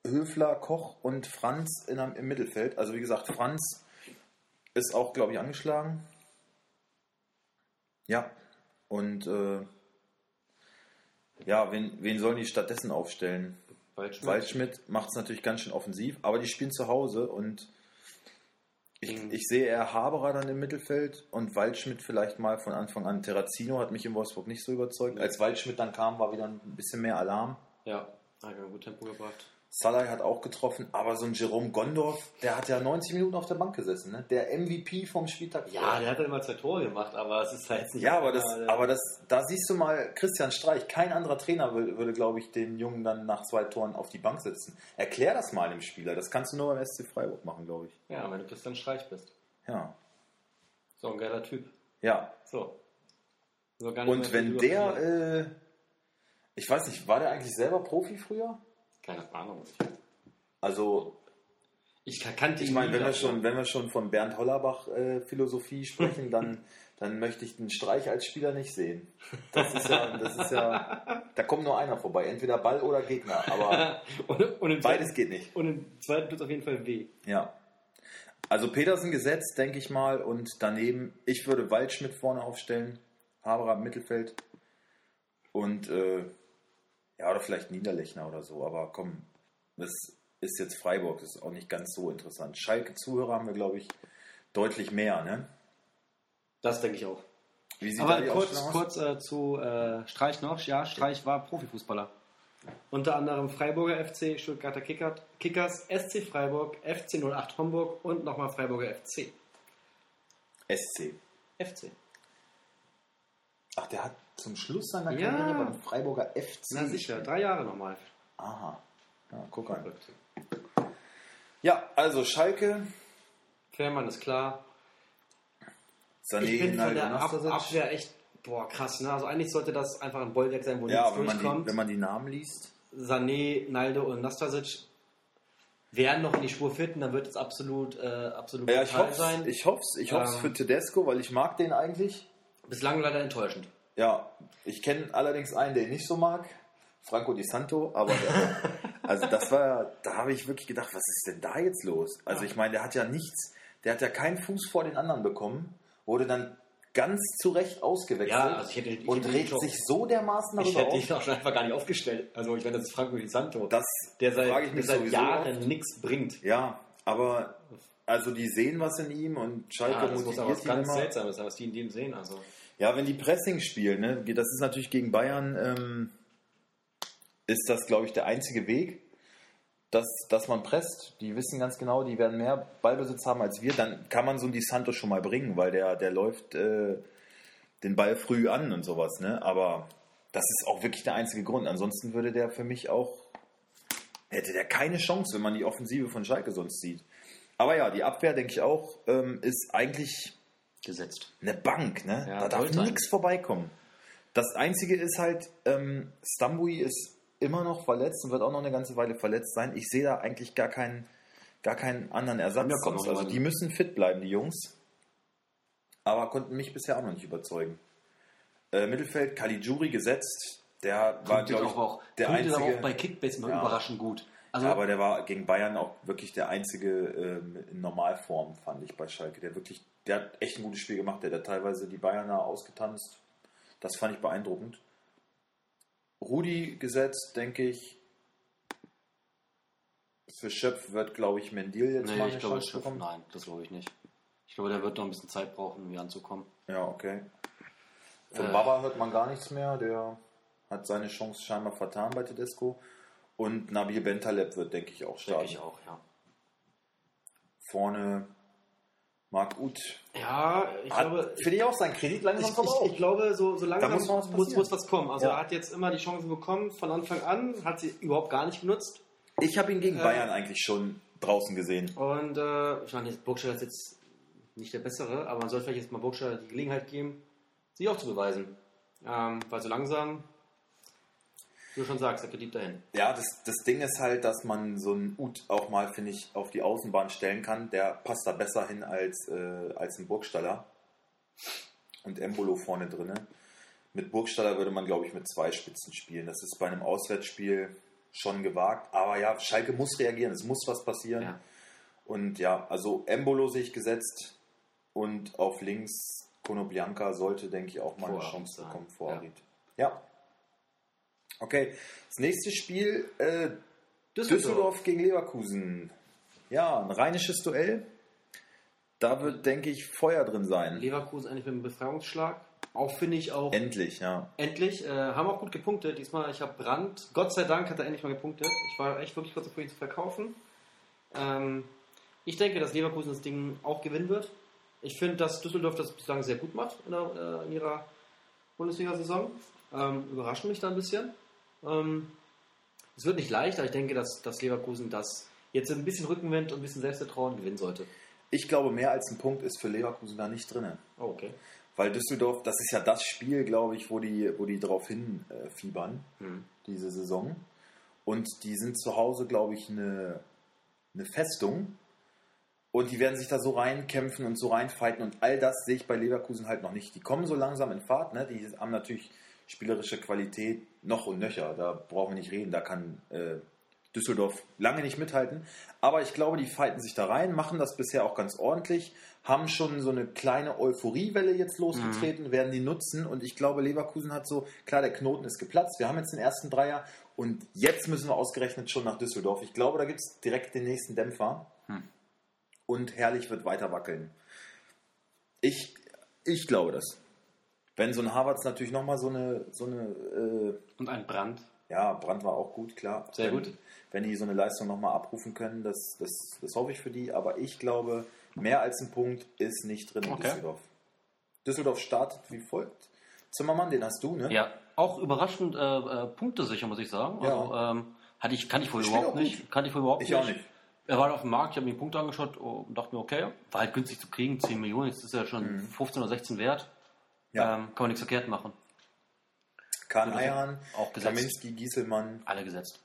Höfler, Koch und Franz in, im Mittelfeld. Also wie gesagt, Franz ist auch, glaube ich, angeschlagen. Ja. Und äh, ja, wen, wen sollen die stattdessen aufstellen?
Waldschmidt.
Waldschmidt macht es natürlich ganz schön offensiv, aber die spielen zu Hause und ich,
Mhm.
ich sehe eher Haberer dann im Mittelfeld und Waldschmidt vielleicht mal von Anfang an. Terrazino hat mich in Wolfsburg nicht so überzeugt. Als Waldschmidt dann kam, war wieder ein bisschen mehr Alarm.
Ja, hat ein gut Tempo gebracht.
Salai hat auch getroffen, aber so ein Jerome Gondorf, der hat ja 90 Minuten auf der Bank gesessen, ne? Der MVP vom Spieltag.
Ja, der hat dann immer zwei Tore gemacht, aber es ist halt nicht.
ja, aber das, aber das, da siehst du mal Christian Streich. Kein anderer Trainer würde, würde glaube ich, den Jungen dann nach zwei Toren auf die Bank setzen. Erklär das mal dem Spieler. Das kannst du nur beim SC Freiburg machen, glaube ich.
Ja, wenn du Christian Streich bist.
Ja.
So ein geiler Typ.
Ja.
So. So
Und wenn der, äh, ich weiß nicht, war der eigentlich selber Profi früher?
Keine Ahnung.
Also,
Ich kannte
ich meine, wenn wir schon, wenn wir schon von Bernd Hollerbach äh, Philosophie sprechen, dann, dann möchte ich den Streich als Spieler nicht sehen. Das ist ja, das ist ja, da kommt nur einer vorbei, entweder Ball oder Gegner, aber
und, und
beides
zweiten,
geht nicht.
Und im zweiten tut es auf jeden Fall weh.
Ja. Also Petersen gesetzt, denke ich mal, und daneben, ich würde Waldschmidt vorne aufstellen, Haberer im Mittelfeld und äh, ja, oder vielleicht Niederlechner oder so, aber komm, das ist jetzt Freiburg, das ist auch nicht ganz so interessant. Schalke-Zuhörer haben wir, glaube ich, deutlich mehr, ne?
Das denke ich auch.
Wie sieht
Aber kurz, kurz äh, zu äh, Streich noch. Ja, Streich war Profifußballer. Unter anderem Freiburger FC, Stuttgarter Kicker, Kickers, SC Freiburg, FC 08 Homburg und nochmal Freiburger FC.
SC.
FC.
Ach, der hat zum Schluss seiner
Ja.
Karriere beim Freiburger FC.
Na sicher, drei Jahre nochmal.
Aha. Ja, guck an. Ja, also Schalke,
Fährmann ist klar.
Sané,
Ich bin von der Ab. Abwehr echt, boah, krass. Ne? Also eigentlich sollte das einfach ein Bollwerk sein, wo
Ja,
nichts
wenn man, die,
durchkommt.
wenn man die Namen liest.
Sané, Naldo und Nastasic werden noch in die Spur finden, dann wird es absolut, äh, absolut
Ja, ich hoffe
sein.
ich hoff's, ich hoff's
Ähm.
für Tedesco, weil ich mag den eigentlich.
Bislang leider enttäuschend.
Ja, ich kenne allerdings einen, den ich nicht so mag. Franco Di Santo, aber der, also das war da habe ich wirklich gedacht, was ist denn da jetzt los? Also ich meine, der hat ja nichts, der hat ja keinen Fuß vor den anderen bekommen, wurde dann ganz zu Recht ausgewechselt
Ja, also ich hätte- ich
und
hätte
regt sich so dermaßen
Ich
darüber
hätte
auf.
ihn auch schon einfach gar nicht aufgestellt. Also ich meine, das ist Franco Di Santo,
Das
der seit,
ich
der seit Jahren nichts bringt.
Ja, aber also die sehen was in ihm und Schalke
Ja, das muss
motiviert
was
ihn
ganz
immer.
Seltsames sein, was die in dem sehen. Also.
Ja, wenn die Pressing spielen, ne, das ist natürlich gegen Bayern, ähm, ist das, glaube ich, der einzige Weg, dass, dass man presst. Die wissen ganz genau, die werden mehr Ballbesitz haben als wir. Dann kann man so einen Di Santo schon mal bringen, weil der, der läuft äh, den Ball früh an und sowas. Ne? Aber das ist auch wirklich der einzige Grund. Ansonsten würde der für mich auch, hätte der keine Chance, wenn man die Offensive von Schalke sonst sieht. Aber ja, die Abwehr, denke ich auch, ähm, ist eigentlich
Gesetzt.
eine Bank. Ne?
Ja,
da darf nichts vorbeikommen. Das Einzige ist halt, ähm, Stambui ist immer noch verletzt und wird auch noch eine ganze Weile verletzt sein. Ich sehe da eigentlich gar keinen, gar keinen anderen Ersatz.
Ja, noch
also die müssen fit bleiben, die Jungs. Aber konnten mich bisher auch noch nicht überzeugen. Äh, Mittelfeld, Caligiuri gesetzt. Der war, glaube ich,
auch,
der
punktet aber
einzige.
auch bei Kickbase immer
Ja.
überraschend gut. Also,
aber der war gegen Bayern auch wirklich der einzige ähm, in Normalform, fand ich bei Schalke. Der wirklich, der hat echt ein gutes Spiel gemacht. Der hat teilweise die Bayerner ausgetanzt. Das fand ich beeindruckend. Rudi gesetzt, denke ich. Für Schöpf wird, glaube ich, Mendil jetzt
nee,
mal
ich glaube,
bekommen.
nein, das glaube ich nicht. Ich glaube, der wird noch ein bisschen Zeit brauchen, um hier anzukommen.
Ja, okay. Von
Äh.
Baba hört man gar nichts mehr. Der hat seine Chance scheinbar vertan bei Tedesco. Und Nabil Bentaleb wird, denke ich, auch
Denke
starten.
ich auch, ja.
Vorne Marc Uth.
Ja, ich
Hat,
glaube,
finde ich auch sein Kredit langsam
Ich, ich, ich glaube, so, so langsam
muss was
muss,
passieren.
muss was kommen. Also
Ja.
er hat jetzt immer die Chancen bekommen von Anfang an, hat sie überhaupt gar nicht genutzt.
Ich habe ihn gegen
Äh.
Bayern eigentlich schon draußen gesehen.
Und äh, ich meine, Burgstaller ist jetzt nicht der Bessere, aber man sollte vielleicht jetzt mal Burgstaller die Gelegenheit geben, sich auch zu beweisen. Ähm, weil so langsam, du schon sagst, der Kredit dahin.
Ja, das, das Ding ist halt, dass man so einen Uth auch mal, finde ich, auf die Außenbahn stellen kann. Der passt da besser hin als, äh, als ein Burgstaller. Und Embolo vorne drinne. Mit Burgstaller würde man, glaube ich, mit zwei Spitzen spielen. Das ist bei einem Auswärtsspiel schon gewagt. Aber ja, Schalke muss reagieren. Es muss was passieren.
Ja.
Und ja, also Embolo sich gesetzt und auf links Konoblianka sollte, denke ich, auch mal eine
Vor
Chance bekommen
sein.
vor
Ja.
Ja. Okay, das nächste Spiel, äh,
Düsseldorf.
Düsseldorf gegen Leverkusen. Ja, ein rheinisches Duell. Da wird, denke ich, Feuer drin sein.
Leverkusen eigentlich mit einem Befreiungsschlag. Auch finde ich auch
Endlich, ja.
endlich. Äh, haben auch gut gepunktet. Diesmal, ich habe Brand. Gott sei Dank hat er endlich mal gepunktet. Ich war echt wirklich kurz davor, ihn zu verkaufen. Ähm, ich denke, dass Leverkusen das Ding auch gewinnen wird. Ich finde, dass Düsseldorf das bislang sehr gut macht in, der, äh, in ihrer Bundesliga-Saison. Ähm, überrascht mich da ein bisschen. Ähm, es wird nicht leicht, aber ich denke, dass, dass Leverkusen das jetzt ein bisschen Rückenwind und ein bisschen Selbstvertrauen gewinnen sollte.
Ich glaube, mehr als ein Punkt ist für Leverkusen da nicht drin.
Oh, okay.
Weil Düsseldorf, das ist ja das Spiel, glaube ich, wo die, wo die drauf hin äh, fiebern,
Hm.
diese Saison. Und die sind zu Hause, glaube ich, eine, eine Festung. Und die werden sich da so reinkämpfen und so reinfighten. Und all das sehe ich bei Leverkusen halt noch nicht. Die kommen so langsam in Fahrt. Ne? Die haben natürlich spielerische Qualität noch und nöcher. Da brauchen wir nicht reden. Da kann äh, Düsseldorf lange nicht mithalten. Aber ich glaube, die fighten sich da rein, machen das bisher auch ganz ordentlich, haben schon so eine kleine Euphoriewelle jetzt losgetreten, werden die nutzen. Und ich glaube, Leverkusen hat so, klar, der Knoten ist geplatzt. Wir haben jetzt den ersten Dreier und jetzt müssen wir ausgerechnet schon nach Düsseldorf. Ich glaube, da gibt es direkt den nächsten Dämpfer.
Hm.
Und Herrlich wird weiter wackeln. Ich, ich glaube das. Wenn so ein Harvards natürlich nochmal so eine, so eine äh,
Und ein Brand.
ja, Brand war auch gut, klar.
Sehr
wenn,
gut.
Wenn die so eine Leistung nochmal abrufen können, das, das, das hoffe ich für die. Aber ich glaube, mehr als ein Punkt ist nicht drin in
Okay.
Düsseldorf. Düsseldorf startet wie folgt. Zimmermann, den hast du, ne?
Ja, auch überraschend äh, äh, punktesicher, muss ich sagen.
Ja.
Also, ähm, hatte ich, kann ich vorher
Spielt
überhaupt nicht. Kannte ich vorher überhaupt
Ich
nicht.
auch nicht.
Er war auf dem Markt, ich habe mir die Punkte angeschaut oh, und dachte mir, okay, war halt günstig zu kriegen, 10 Millionen, jetzt ist er schon 15 oder 16 wert.
Ja.
Ähm, kann man nichts verkehrt machen.
Kahn
auch gesetzt.
Kaminski, Gieselmann,
Alle gesetzt.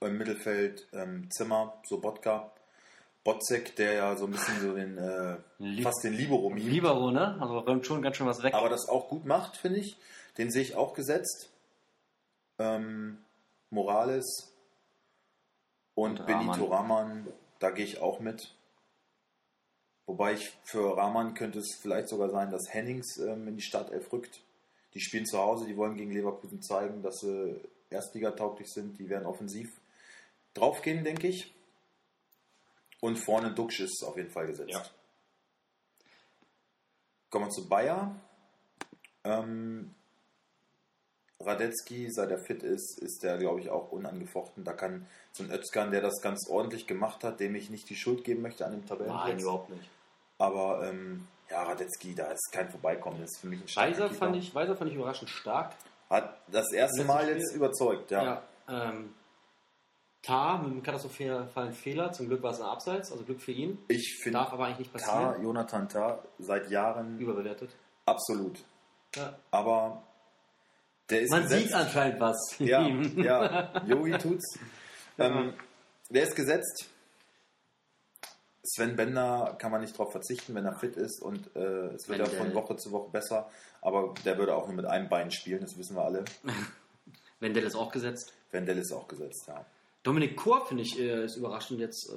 im Mittelfeld ähm, Zimmer, Sobotka, Botzek, der ja so ein bisschen so den, äh, fast den Libero mimt.
Libero, ne? Also räumt schon ganz schön was weg.
aber das auch gut macht, finde ich. Den sehe ich auch gesetzt. Ähm, Morales und,
Und
Benito.
Rahman,
da gehe ich auch mit. Wobei ich für Rahman könnte es vielleicht sogar sein, dass Hennings ähm, in die Startelf rückt. Die spielen zu Hause, die wollen gegen Leverkusen zeigen, dass sie Erstligatauglich sind. Die werden offensiv draufgehen, denke ich. Und vorne Duxch ist auf jeden Fall gesetzt.
Ja.
Kommen wir zu Bayer. Ähm, Radetzky, seit er fit ist, ist der, glaube ich, auch unangefochten. Da kann so ein Özkan, der das ganz ordentlich gemacht hat, dem ich nicht die Schuld geben möchte an dem
Nein,
Tabellenplatz.
überhaupt nicht.
Aber ähm, ja, Radetzky, da ist kein Vorbeikommen. Das ist für mich ein starker
Weiser fand, ich, Weiser fand ich überraschend stark.
Hat das erste
Letztes
Mal
Spiel-
jetzt überzeugt, ja.
Ja, ähm, Tar mit einem katastrophalen Fehler. Zum Glück war es ein Abseits, also Glück für ihn.
Ich finde
Darf aber eigentlich nicht
Tar,
passieren.
Jonathan Tar, seit Jahren
Überbewertet.
absolut.
Ja.
Aber
Man
gesetzt.
sieht anscheinend was.
Ja, ja, Yogi tut's. Ähm, der ist gesetzt. Sven Bender kann man nicht darauf verzichten, wenn er fit ist und äh, es wird ja von Woche zu Woche besser, aber der würde auch nur mit einem Bein spielen, das wissen wir alle.
Wendell ist auch gesetzt.
Wendell ist auch gesetzt, ja.
Dominik Kor, finde ich, äh, ist überraschend jetzt äh,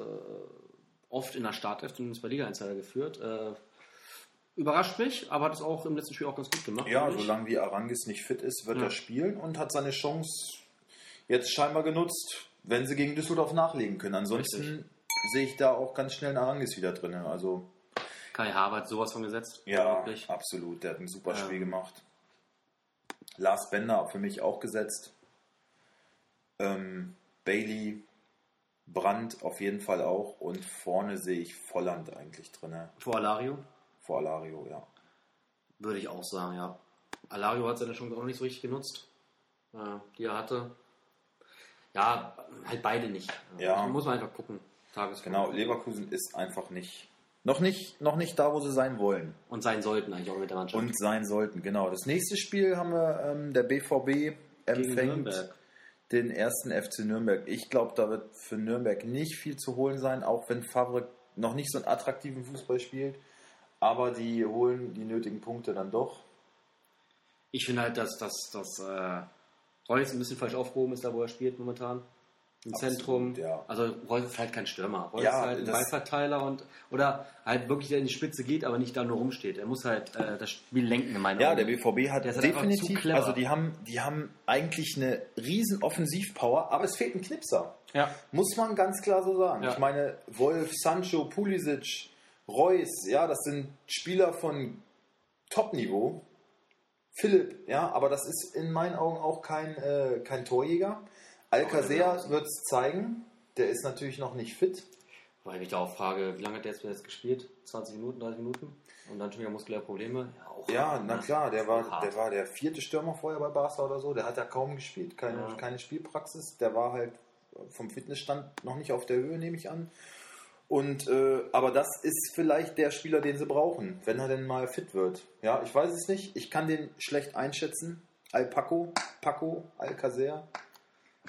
oft in der Startelf, zumindest bei Liga Insider geführt. Äh, überrascht mich, aber hat es auch im letzten Spiel auch ganz gut gemacht.
Ja, solange wie Arangis nicht fit ist, wird
Ja.
er spielen und hat seine Chance jetzt scheinbar genutzt, wenn sie gegen Düsseldorf nachlegen können. Ansonsten
Richtig.
sehe ich da auch ganz schnell einen Arangis wieder drin. Also
Kai Havertz sowas von gesetzt.
Ja,
Wirklich.
absolut. Der hat ein super
Ähm.
Spiel gemacht. Lars Bender für mich auch gesetzt. Ähm, Bailey, Brandt auf jeden Fall auch. Und vorne sehe ich Volland eigentlich drin.
Vor Alario
Vor Alario, ja.
würde ich auch sagen, ja. Alario hat seine Chance auch nicht so richtig genutzt, äh, die er hatte. Ja, halt beide nicht.
Ja.
Muss man einfach gucken.
Genau, Leverkusen ist einfach nicht, noch nicht, noch nicht da, wo sie sein wollen.
Und sein sollten eigentlich auch mit der Mannschaft.
Und sein sollten, genau. Das nächste Spiel haben wir, ähm, der BVB empfängt den ersten FC Nürnberg. Ich glaube, da wird für Nürnberg nicht viel zu holen sein, auch wenn Favre noch nicht so einen attraktiven Fußball spielt. Aber die holen die nötigen Punkte dann doch.
Ich finde halt, dass, dass, dass äh, Reus ein bisschen falsch aufgehoben ist, da wo er spielt momentan. Im
Absolut,
Zentrum.
ja.
Also Reus ist halt kein Stürmer. Reus
Ja,
ist halt ein Ballverteiler und oder halt wirklich der in die Spitze geht, aber nicht da nur rumsteht. Er muss halt äh, das Spiel lenken, in meinen
Ja,
Augen.
der BVB hat
Der halt
definitiv, also die haben, die haben eigentlich eine riesen Offensivpower, aber es fehlt ein Knipser.
Ja.
Muss man ganz klar so sagen. Ich meine, Wolf, Sancho, Pulisic, Reus, ja, das sind Spieler von Top-Niveau. Philipp, ja, aber das ist in meinen Augen auch kein, äh, kein Torjäger. Alcacer wird es zeigen. Der ist natürlich noch nicht fit.
Weil ich da auch frage, wie lange hat der jetzt gespielt? 20 Minuten, 30 Minuten? Und dann schon wieder muskuläre Probleme? Ja,
Ja, na klar, der war,
hart.
der war der vierte Stürmer vorher bei Barca oder so. Der hat ja kaum gespielt, keine,
Ja.
keine Spielpraxis. Der war halt vom Fitnessstand noch nicht auf der Höhe, nehme ich an. Und äh, aber das ist vielleicht der Spieler, den sie brauchen, wenn er denn mal fit wird. Ja, ich weiß es nicht. Ich kann den schlecht einschätzen. Alpaco, Paco, Alcacer,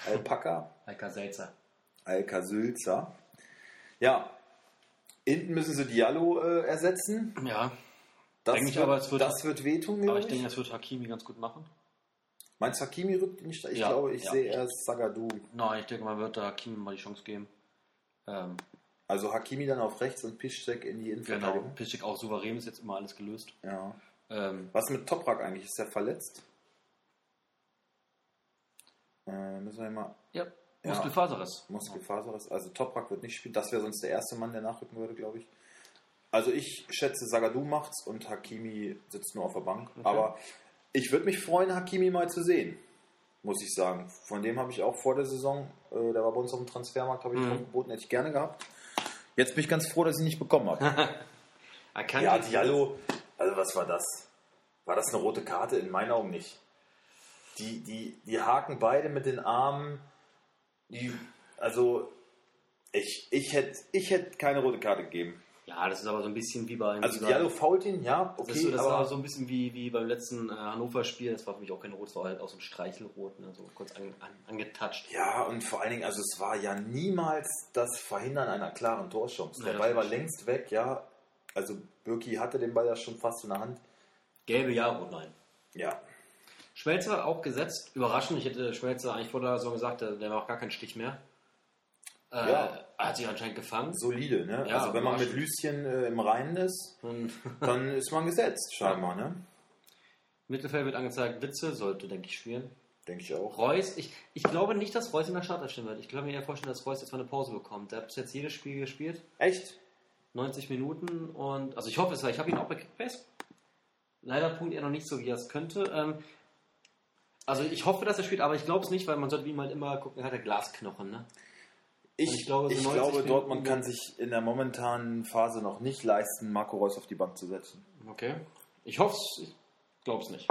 Alpaca,
Alka Selzer.
Alcazülzer. Ja, hinten müssen sie Diallo äh, ersetzen.
Ja,
Das, wird,
aber, es wird-
das wird wehtun,
aber ich. denke, das wird Hakimi ganz gut machen.
Meinst du, Hakimi rückt nicht? Ich
Ja,
glaube, ich
ja.
sehe erst Sagadu.
Nein, ich denke, man wird da Hakimi mal die Chance geben. Ähm,
Also Hakimi dann auf rechts und Piszczek in die
genau,
Innenverteidigung.
Piszczek auch souverän, ist jetzt immer alles gelöst.
Ja.
Ähm,
Was mit Toprak eigentlich? Ist der verletzt? Äh, müssen wir mal.
ja,
Ja.
Muskelfaserriss.
Muskelfaserriss. Also Toprak wird nicht spielen. Das wäre sonst der erste Mann, der nachrücken würde, glaube ich. Also ich schätze, Sagadu macht's und Hakimi sitzt nur auf der Bank. Aber ich würde mich freuen, Hakimi mal zu sehen. Muss ich sagen. Von dem habe ich auch vor der Saison, äh, der war bei uns auf dem Transfermarkt, habe ich
Mhm.
geboten, hätte ich gerne gehabt. Jetzt bin ich ganz froh, dass ich ihn nicht bekommen habe.
Er kann
Ja, Diallo, also was war das? War das eine rote Karte? In meinen Augen nicht. Die, die, die haken beide mit den Armen. Die, also, ich, ich hätte ich hätt keine rote Karte gegeben.
Ja, das ist aber so ein bisschen wie beim.
Also Diallo fault ihn, ja,
Das,
okay,
ist so, das
aber
war so ein bisschen wie, wie beim letzten äh, Hannover-Spiel. Das war für mich auch kein Rot, das war halt auch so ein Streichelrot, ne? so kurz an, an, angetatscht.
ja, und vor allen Dingen, also es war ja niemals das Verhindern einer klaren Torchance. Der
Ja, das
Ball war
stimmt.
längst weg, ja. Also Birki hatte den Ball ja schon fast in der Hand.
Gelbe ja, rot nein.
Ja,
Schmelzer auch gesetzt. Überraschend. Ich hätte Schmelzer eigentlich vor der Saison gesagt, der, der war auch gar kein Stich mehr. Äh,
Ja.
Hat sich anscheinend gefangen.
solide, ne?
Ja,
also wenn man mit. Lüschen äh, im Reinen ist,
Und
dann ist man gesetzt, scheinbar, ne?
Mittelfeld wird angezeigt, Witze sollte, denke ich, spielen.
Denke ich auch.
Reus, ich, ich glaube nicht, dass Reus in der Startelf stehen wird. Ich kann mir eher vorstellen, dass Reus jetzt mal eine Pause bekommt. Der hat bis jetzt jedes Spiel gespielt.
Echt?
90 Minuten und also ich hoffe es, weil ich habe ihn auch bei Kickbase. Leider punktet er noch nicht so, wie er es könnte. Ähm, also ich hoffe, dass er spielt, aber ich glaube es nicht, weil man sollte wie mal immer gucken, er hat er Glasknochen, ne?
Ich,
ich glaube,
ich
so 90
glaube, Dortmund kann sich in der momentanen Phase noch nicht leisten, Marco Reus auf die Bank zu setzen.
Okay. Ich hoffe es, ich glaube es nicht.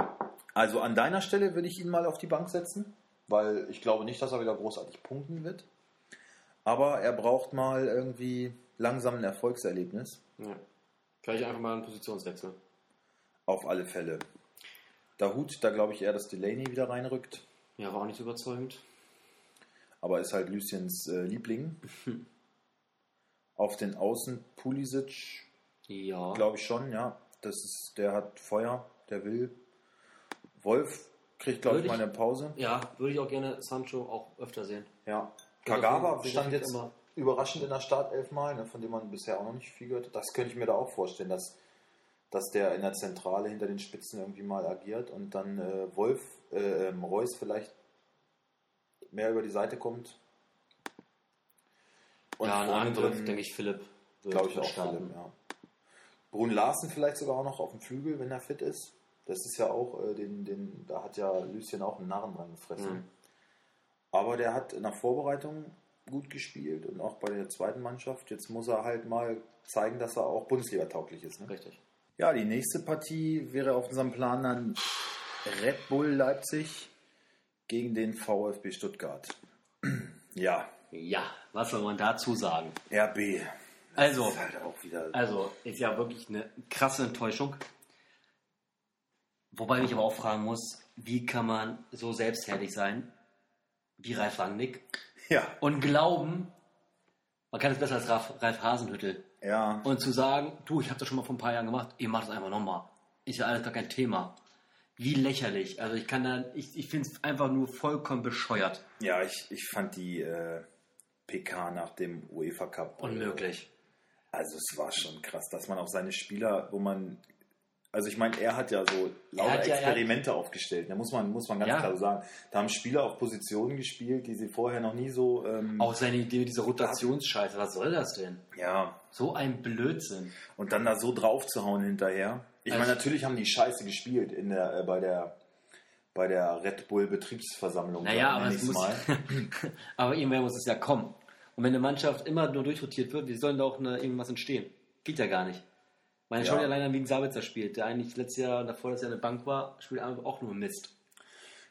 Also an deiner Stelle würde ich ihn mal auf die Bank setzen, weil ich glaube nicht, dass er wieder großartig punkten wird. Aber er braucht mal irgendwie langsam ein Erfolgserlebnis.
Ja. Vielleicht einfach mal einen Positionswechsel.
Auf alle Fälle. Dahut, da glaube ich eher, dass Delaney wieder reinrückt.
Ja, war auch nicht überzeugend.
Aber ist halt Luciens äh, Liebling. Auf den Außen Pulisic,
Ja.
glaube ich schon, ja. Das ist, der hat Feuer, der will. Wolf kriegt, glaube ich, mal eine Pause.
Ja, würde ich auch gerne Sancho auch öfter sehen.
Ja.
Ja,
Kagawa stand jetzt
immer-
überraschend in der Startelf mal, ne, von dem man bisher auch noch nicht viel gehört hat. Das könnte ich mir da auch vorstellen, dass, dass der in der Zentrale hinter den Spitzen irgendwie mal agiert und dann äh, Wolf, äh, ähm, Reus vielleicht mehr über die Seite kommt. Und
ja, ein Angriff,
drin,
denke ich, Philipp.
glaube ich auch
starten.
Philipp, ja. Brun Larsen vielleicht sogar auch noch auf dem Flügel, wenn er fit ist. Das ist ja auch, äh, den, den, da hat ja Lucien auch einen Narren dran gefressen.
Mhm.
Aber der hat in der Vorbereitung gut gespielt und auch bei der zweiten Mannschaft. Jetzt muss er halt mal zeigen, dass er auch Bundesliga tauglich ist. Ne?
Richtig.
Ja, die nächste Partie wäre auf unserem Plan dann Red Bull Leipzig gegen den VfB Stuttgart. Ja,
Ja, was soll man dazu sagen?
RB.
Also,
Das ist halt auch wieder.
also ist ja wirklich eine krasse Enttäuschung. Wobei ich aber auch fragen muss, wie kann man so selbstherrlich sein wie Ralf Rangnick
Ja,
und glauben, man kann es besser als Ralf, Ralf Hasenhüttel
ja.
und zu sagen, du, ich habe das schon mal vor ein paar Jahren gemacht, ihr macht es einfach nochmal. Ist ja alles gar kein Thema. Wie lächerlich. Also ich kann da, ich, ich finde es einfach nur vollkommen bescheuert.
Ja, ich, ich fand die äh, PK nach dem UEFA Cup. äh,
Unmöglich.
Also es war schon krass, dass man auch seine Spieler, wo man, also ich meine, er hat ja so lauter
ja- er hat-
Experimente aufgestellt, da muss man, muss man ganz
Ja.
klar so sagen. Da haben Spieler auf Positionen gespielt, die sie vorher noch nie so, ähm,
Auch seine Idee mit dieser Rotationsscheiße, was soll das denn?
ja,
So ein Blödsinn.
und dann da so drauf zu hauen hinterher. Ich
Also-
meine, natürlich haben die Scheiße gespielt in der, äh, bei der bei der Red Bull Betriebsversammlung.
Naja, aber es muss, aber irgendwann muss es ja kommen. Und wenn eine Mannschaft immer nur durchrotiert wird, wie soll da auch eine, irgendwas entstehen? Geht ja gar nicht. Meine
Ja.
dir allein an, wie ein Sabitzer spielt, der eigentlich letztes Jahr, davor, dass er eine Bank war, spielt einfach auch nur Mist.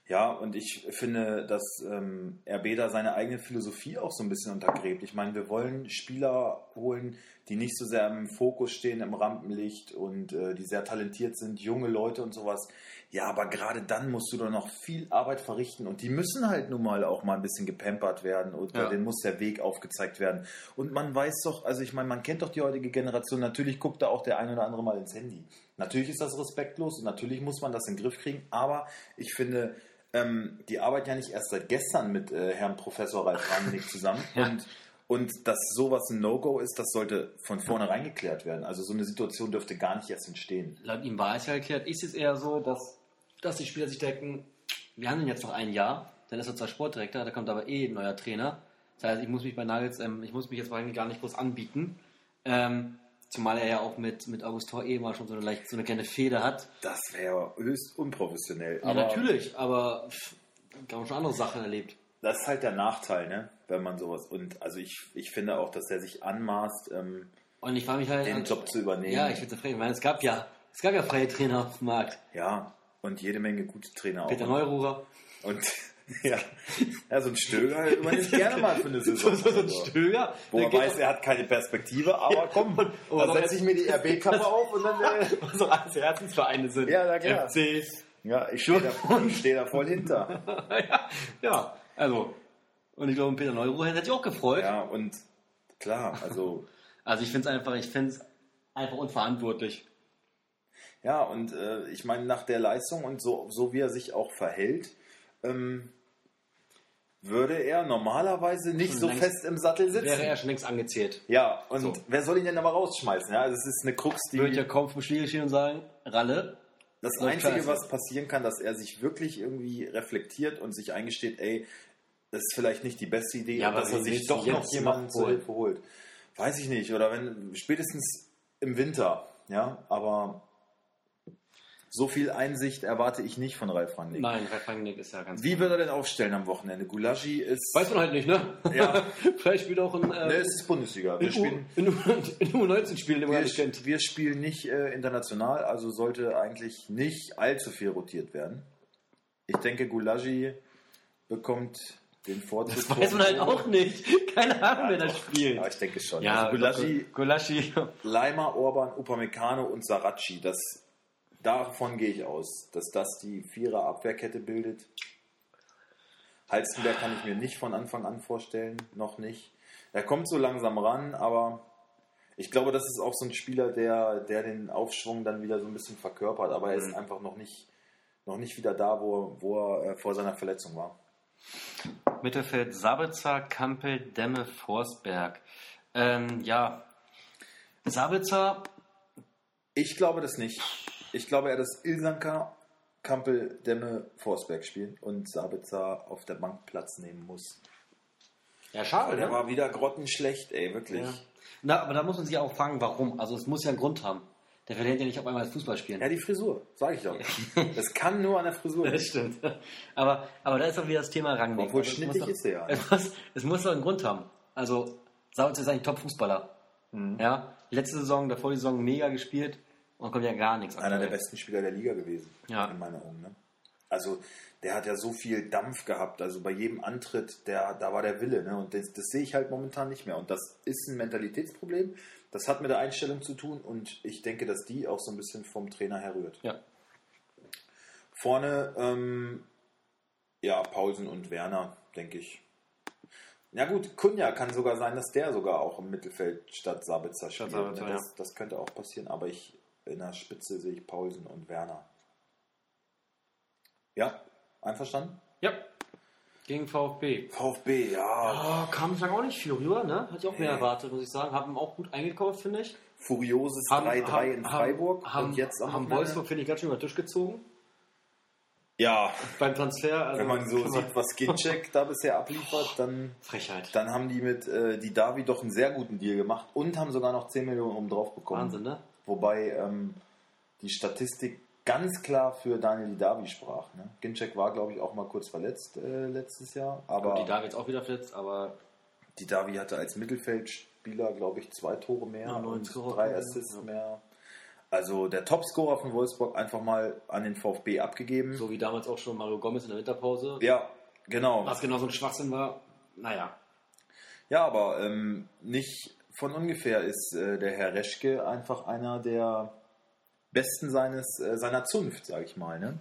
Ja, und ich finde, dass ähm, RB da seine eigene Philosophie auch so ein bisschen untergräbt. Ich meine, wir wollen Spieler holen, die nicht so sehr im Fokus stehen, im Rampenlicht und äh, die sehr talentiert sind, junge Leute und sowas. Ja, aber gerade dann musst du doch noch viel Arbeit verrichten und die müssen halt nun mal auch mal ein bisschen gepampert werden und
Ja.
denen muss der Weg aufgezeigt werden. Und man weiß doch, also ich meine, man kennt doch die heutige Generation, natürlich guckt da auch der ein oder andere mal ins Handy. Natürlich ist das respektlos und natürlich muss man das in den Griff kriegen, aber ich finde, ähm, die arbeiten ja nicht erst seit gestern mit äh, Herrn Professor Ralf Rangnick zusammen.
Ja.
Und, und dass sowas ein No-Go ist, das sollte von vornherein geklärt werden. Also so eine Situation dürfte gar nicht erst entstehen.
Laut ihm war es ja erklärt, ist es eher so, dass, dass die Spieler sich denken, wir haben ihn jetzt noch ein Jahr, dann ist er zwar Sportdirektor, da kommt aber eh ein neuer Trainer. Das heißt, ich muss mich bei Nagels, ähm, ich muss mich jetzt eigentlich gar nicht groß anbieten. Ähm, zumal er ja auch mit, mit August Tor eh mal schon so eine, leicht, so eine kleine Fehde hat.
Das wäre höchst unprofessionell.
Ja, natürlich, aber pff, haben schon andere Sachen erlebt.
das ist halt der Nachteil, ne? Wenn man sowas. Und also ich, ich finde auch, dass er sich anmaßt, ähm,
Und ich frage mich halt.
den Job zu übernehmen.
Ja, ich frech. Ich meine, es gab ja, es gab ja freie Trainer auf dem Markt.
Ja, und jede Menge gute Trainer auch.
Peter Neururer.
Und ja, ja so ein Stöger übernimmt gerne mal für eine Saison.
So, so ein Stöger.
Wo
geht
weiß, er hat keine Perspektive, aber komm,
Oh,
dann setze ich mir die RB-Kappe auf und dann. Äh,
was auch alles Herzensvereine sind.
Ja, na klar.
FC.
ja, ich stehe da, steh da voll hinter.
ja, ja, also. Und ich glaube, Peter Neururer hätte sich auch gefreut.
Ja, und klar, also.
Also ich finde es einfach, ich finde es einfach unverantwortlich.
Ja, und äh, ich meine, nach der Leistung und so, so wie er sich auch verhält, ähm, würde er normalerweise nicht so
längst-
fest im Sattel sitzen.
Wäre er schon längst angezählt.
ja, und
So.
wer soll ihn denn aber rausschmeißen? Ja, also es ist eine Krux, die.
Wird ja kaum vom Spiegel stehen und sagen, Ralle,
Das Einzige, was passieren kann, dass er sich wirklich irgendwie reflektiert und sich eingesteht, ey, ist vielleicht nicht die beste Idee,
Ja,
dass er sich doch noch jemanden zur? Hilfe holt. Weiß ich nicht. Oder wenn spätestens im Winter, ja, aber so viel Einsicht erwarte ich nicht von Ralf Rangnick.
nein, Ralf Rangnick ist ja ganz
Wie wird er denn aufstellen am Wochenende? Gulagi ist.
Weiß man halt nicht, ne?
Ja.
Vielleicht spielt auch ein. Äh,
ne, es ist Bundesliga. Wir
in,
spielen,
U, in, in U19 spielen, gar nicht
wir, wir spielen nicht äh, international, also sollte eigentlich nicht allzu viel rotiert werden. Ich denke, Gulagi bekommt den Vorzug.
Das weiß man halt auch nicht. Keine Ahnung, wer das spielt.
Ja, ich denke schon.
Ja,
also Gulaschi,
Gulaschi.
Leimer, Orban, Upamecano und Saracchi. Das, davon gehe ich aus, dass das die Vierer Abwehrkette bildet. Halstenberg kann ich mir nicht von Anfang an vorstellen, noch nicht. Er kommt so langsam ran, aber ich glaube, das ist auch so ein Spieler, der, der den Aufschwung dann wieder so ein bisschen verkörpert, aber er ist
Mhm.
einfach noch nicht, noch nicht wieder da, wo, wo er vor seiner Verletzung war.
Mittelfeld Sabitzer, Kampel, Demme, Forsberg. Ähm, ja. Sabitzer,
Ich glaube das nicht. Ich glaube eher, dass Ilsanka, Kampel, Demme, Forsberg spielen und Sabitzer auf der Bank Platz nehmen muss.
ja, schade,
der war wieder grottenschlecht, ey, wirklich.
Ja. Na, aber da muss man sich auch fragen, warum. Also es muss ja einen Grund haben. Der verliert ja nicht auf einmal das Fußball spielen.
Ja, die Frisur, sage ich doch. Das kann nur an der Frisur liegen.
Das stimmt. Aber, aber da ist auch wieder das Thema Rangnick.
Obwohl
Also es
schnittig
doch-
ist er ja.
Es muss, es muss doch einen Grund haben. Also Sabitzer ist eigentlich Top-Fußballer.
Mhm.
Ja, letzte Saison, davor die Saison mega gespielt und kommt ja gar nichts.
Einer der besten Spieler der Liga gewesen,
Ja.
in meinen Augen. Ne? Also der hat ja so viel Dampf gehabt. Also bei jedem Antritt, der, da war der Wille. Ne? Und das, das sehe ich halt momentan nicht mehr. Und das ist ein Mentalitätsproblem. Das hat mit der Einstellung zu tun. Und ich denke, dass die auch so ein bisschen vom Trainer herrührt.
Ja.
Vorne, ähm, ja, Paulsen und Werner, denke ich. Ja gut, Kunja kann sogar sein, dass der sogar auch im Mittelfeld statt Sabitzer spielt.
Sabitzer,
ne?
ja.
das, das könnte auch passieren, aber ich in der Spitze sehe ich Paulsen und Werner. Ja, einverstanden?
Gegen VfB.
VfB, ja.
Oh, kam bislang auch nicht viel rüber, ne? Hatte ich auch mehr
Nee.
erwartet, muss ich sagen. Haben auch gut eingekauft, finde ich.
Furioses
Haben-
3-3 in Freiburg
Haben,
und jetzt am
haben Wolfsburg, finde ich, ganz schön über den Tisch gezogen.
Ja,
Beim Transfer. Also
wenn man so
kann
sieht, was Ginczek da bisher abliefert, dann
Frechheit.
Dann haben die mit äh, die Davi doch einen sehr guten Deal gemacht und haben sogar noch 10 Millionen oben drauf bekommen.
Wahnsinn, ne?
Wobei ähm, die Statistik ganz klar für Daniel Didavi sprach. Ne? Ginczek war, glaube ich, auch mal kurz verletzt äh, letztes Jahr, aber
Gut, die Davids auch wieder verletzt, aber
Didavi hatte als Mittelfeldspieler, glaube ich, zwei Tore mehr
Ja,
und
Tore,
drei
ja.
Assists mehr. Also der Topscorer von Wolfsburg einfach mal an den VfB abgegeben.
so wie damals auch schon Mario Gomez in der Winterpause.
Ja, genau.
Was genau so ein Schwachsinn war, naja.
Ja, aber ähm, nicht von ungefähr ist äh, der Herr Reschke einfach einer der Besten seines, äh, seiner Zunft, sage ich mal. Ne?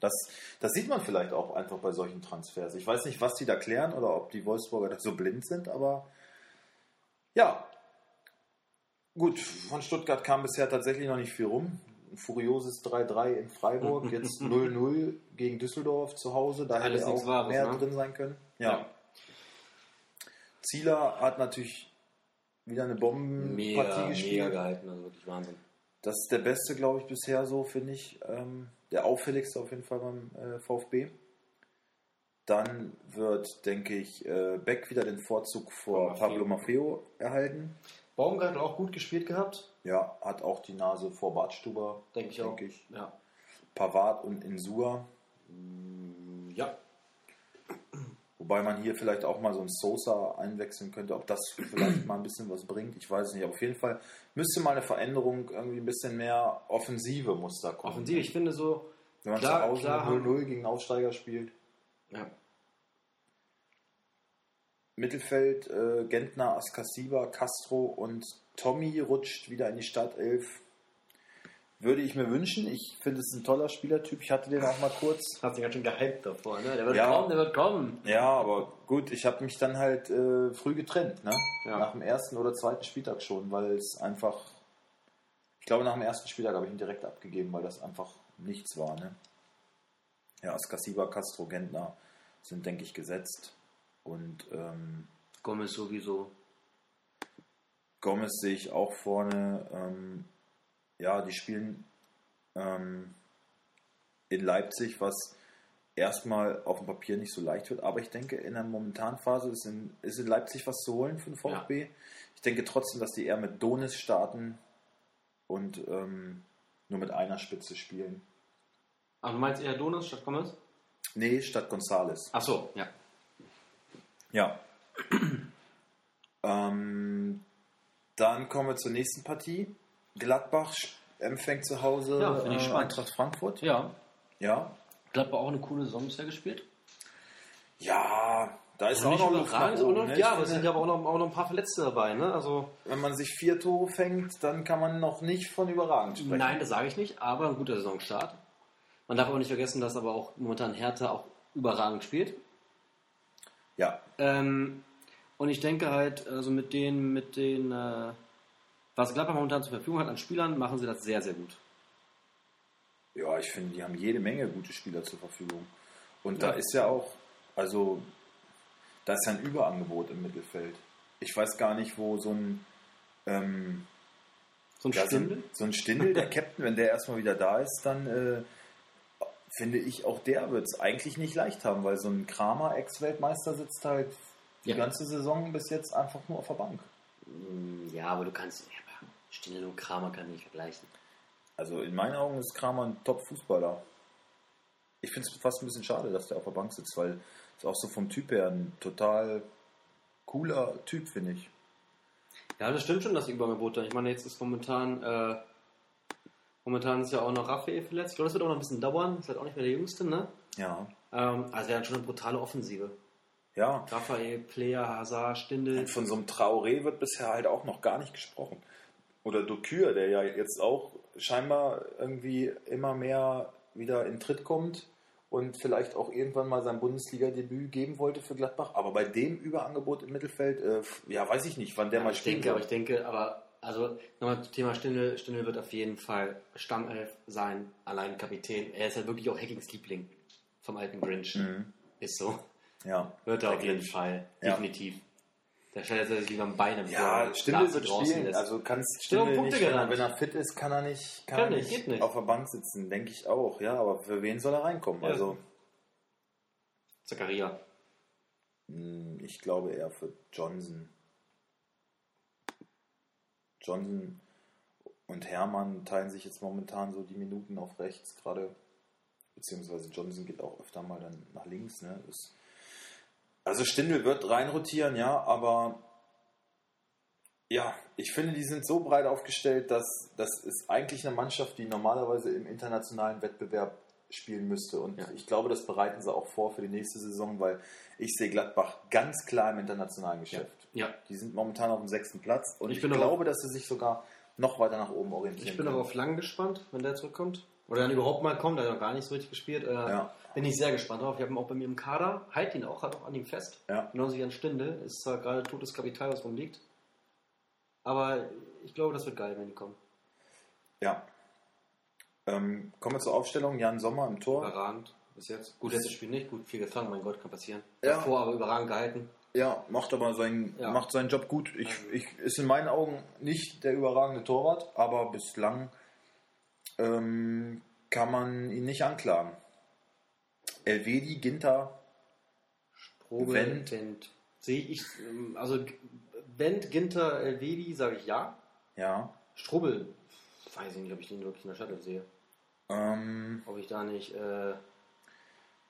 Das, das sieht man vielleicht auch einfach bei solchen Transfers. Ich weiß nicht, was die da klären oder ob die Wolfsburger da so blind sind, aber ja. Gut, von Stuttgart kam bisher tatsächlich noch nicht viel rum. Ein furioses 3-3 in Freiburg, jetzt 0-0 gegen Düsseldorf zu Hause. Da
Alles
hätte auch
Wahres,
mehr
ne?
drin sein können.
Ja.
ja. Zieler hat natürlich wieder eine Bombenpartie gespielt.
gehalten, also wirklich Wahnsinn.
Das ist der beste, glaube ich, bisher so, finde ich. Ähm, der auffälligste auf jeden Fall beim äh, VfB. Dann wird, denke ich, äh, Beck wieder den Vorzug vor
Maffeo.
Pablo Maffeo erhalten.
Baumgart hat auch gut gespielt gehabt,
Ja, hat auch die Nase vor Bartstuber,
denke ich auch.
denke ich.
Ja.
Pavard und Insua.
ja.
Wobei man hier vielleicht auch mal so einen Sosa einwechseln könnte, ob das vielleicht mal ein bisschen was bringt. Ich weiß es nicht. Aber auf jeden Fall müsste mal eine Veränderung, irgendwie ein bisschen mehr offensive Muster kommen.
Offensiv, ich finde so,
Wenn man
Klar,
zu Hause
klar
mit 0-0 gegen Aufsteiger spielt.
ja.
Mittelfeld äh, Gentner, Askasiba, Castro und Tommy rutscht wieder in die Startelf. Würde ich mir wünschen. Ich finde es ein toller Spielertyp. Ich hatte den auch mal kurz.
Hat sich ganz schön gehypt davor, ne? Der wird
Ja.
kommen, der wird kommen.
Ja, aber gut, ich habe mich dann halt äh, früh getrennt. Ne?
Ja.
Nach dem ersten oder zweiten Spieltag schon, weil es einfach. Ich glaube, nach dem ersten Spieltag habe ich ihn direkt abgegeben, weil das einfach nichts war. Ne? Ja, Askasiba, Castro, Gentner sind, denke ich, gesetzt. Und ähm,
Gomez sowieso.
Gomez sehe ich auch vorne. Ähm, ja, die spielen ähm, in Leipzig, was erstmal auf dem Papier nicht so leicht wird. Aber ich denke, in der momentanen Phase ist in, ist in Leipzig was zu holen für den VfB. Ich denke trotzdem, dass die eher mit Donis starten und ähm, nur mit einer Spitze spielen.
Ach, du meinst eher Donis statt Gomez?
Nee, statt Gonzales.
Ach so, ja.
Ja. ähm, dann kommen wir zur nächsten Partie. Gladbach empfängt zu Hause
Ja,
äh. Eintracht Frankfurt.
Ja.
Ja.
Gladbach auch eine coole Saison bisher gespielt.
Ja, Da ist
Also
auch noch Luft nach oben, ne?
ja, aber es sind ja auch noch, auch noch ein paar Verletzte dabei. Ne? Also,
Wenn man sich vier Tore fängt, dann kann man noch nicht von überragend sprechen.
nein, das sage ich nicht, aber ein guter Saisonstart. Man darf auch nicht vergessen, dass aber auch momentan Hertha auch überragend spielt.
Ja,
Ähm, und ich denke halt, also mit den, mit den, äh, was Gladbach momentan zur Verfügung hat an Spielern, machen sie das sehr, sehr gut.
ja, ich finde, die haben jede Menge gute Spieler zur Verfügung. Und
Ja.
da ist ja auch, also, da ist ja ein Überangebot im Mittelfeld. Ich weiß gar nicht, wo so ein, ähm,
So ein Stindel?
so ein Stindel, der Captain, wenn der erstmal wieder da ist, dann äh, finde ich, auch der wird es eigentlich nicht leicht haben, weil so ein Kramer, Ex-Weltmeister, sitzt halt die
Ja.
ganze Saison bis jetzt einfach nur auf der Bank.
Mm, Ja, aber du kannst, Stindel und Kramer kann ich nicht vergleichen.
Also in meinen Augen ist Kramer ein Top-Fußballer. Ich finde es fast ein bisschen schade, dass der auf der Bank sitzt, weil ist auch so vom Typ her ein total cooler Typ, finde ich.
Ja, das stimmt schon, das Überangebot da. Ich meine, jetzt ist momentan, äh, momentan ist ja auch noch Raphael verletzt. Ich glaube, das wird auch noch ein bisschen dauern. Ist halt auch nicht mehr der Jüngste, ne?
Ja.
Ähm, also er hat schon eine brutale Offensive.
Ja.
Raphael, Player, Hazard, Stindel.
Und von so einem Traoré wird bisher halt auch noch gar nicht gesprochen. Oder Dokür, der ja jetzt auch scheinbar irgendwie immer mehr wieder in Tritt kommt und vielleicht auch irgendwann mal sein Bundesliga-Debüt geben wollte für Gladbach. Aber bei dem Überangebot im Mittelfeld, äh, ja, weiß ich nicht, wann der
Ja,
mal
ich
spielen
denke, aber ich denke, aber also nochmal zum Thema Stindel. Stindel wird auf jeden Fall Stammelf sein, allein Kapitän. Er ist halt wirklich auch Hackings Liebling vom alten Grinch.
Mhm.
Ist so.
Ja.
Wird er auf jeden. Fall.
Ja.
Definitiv. Da stellt er sich lieber am Bein bevor
Ja, Stindel wird spielen.
lässt.
Also kannst Stindel
Punkte
nicht, wenn er,
gerannt.
wenn er fit ist, kann er nicht, kann
Kann
er
nicht,
nicht, auf der Bank sitzen, denke ich auch. Ja, aber für wen soll er reinkommen?
Ja.
Also
Zakaria.
mh, ich glaube eher für Johnson. Johnson und Hermann teilen sich jetzt momentan so die Minuten auf rechts gerade. Beziehungsweise Johnson geht auch öfter mal dann nach links. Ne? Das, also Stindel wird reinrotieren, ja, aber ja, ich finde, die sind so breit aufgestellt, dass das ist eigentlich eine Mannschaft, die normalerweise im internationalen Wettbewerb spielen müsste. Und
Ja.
ich glaube, das bereiten sie auch vor für die nächste Saison, weil ich sehe Gladbach ganz klar im internationalen Geschäft.
Ja.
Die sind momentan auf dem sechsten Platz und
Ich
ich, glaube, dass sie sich sogar noch weiter nach oben orientieren
Ich bin
können.
aber auf Lang gespannt, wenn der zurückkommt. Oder dann überhaupt mal kommt, der hat noch gar nicht so richtig gespielt. Äh,
Ja.
Bin ich sehr gespannt drauf. Ich habe ihn auch bei mir im Kader. Halt ihn auch, halt auch an ihm fest.
Ja.
Genauso wie an Stindel. Ist zwar gerade totes Kapital, was rumliegt. Aber ich glaube, das wird geil, wenn die kommen.
Ja. Ähm, kommen wir zur Aufstellung. Jan Sommer im Tor.
Überragend bis jetzt. Gut, letztes Spiel nicht. Gut, viel gefangen, mein Gott, kann passieren.
Ja.
Davor aber überragend gehalten.
Ja, macht aber seinen,
Ja.
macht seinen Job gut. Ich, ich, ist in meinen Augen nicht der überragende Torwart, aber bislang ähm, kann man ihn nicht anklagen. Elvedi, Ginter,
Probe,
Wendt.
Wendt. Sehe ich, ähm, also Wendt, Ginter, Elvedi, sage ich ja.
ja.
Strubbel, weiß ich nicht, ob ich den wirklich in der Shuttle sehe.
Ähm,
Ob ich da nicht, äh,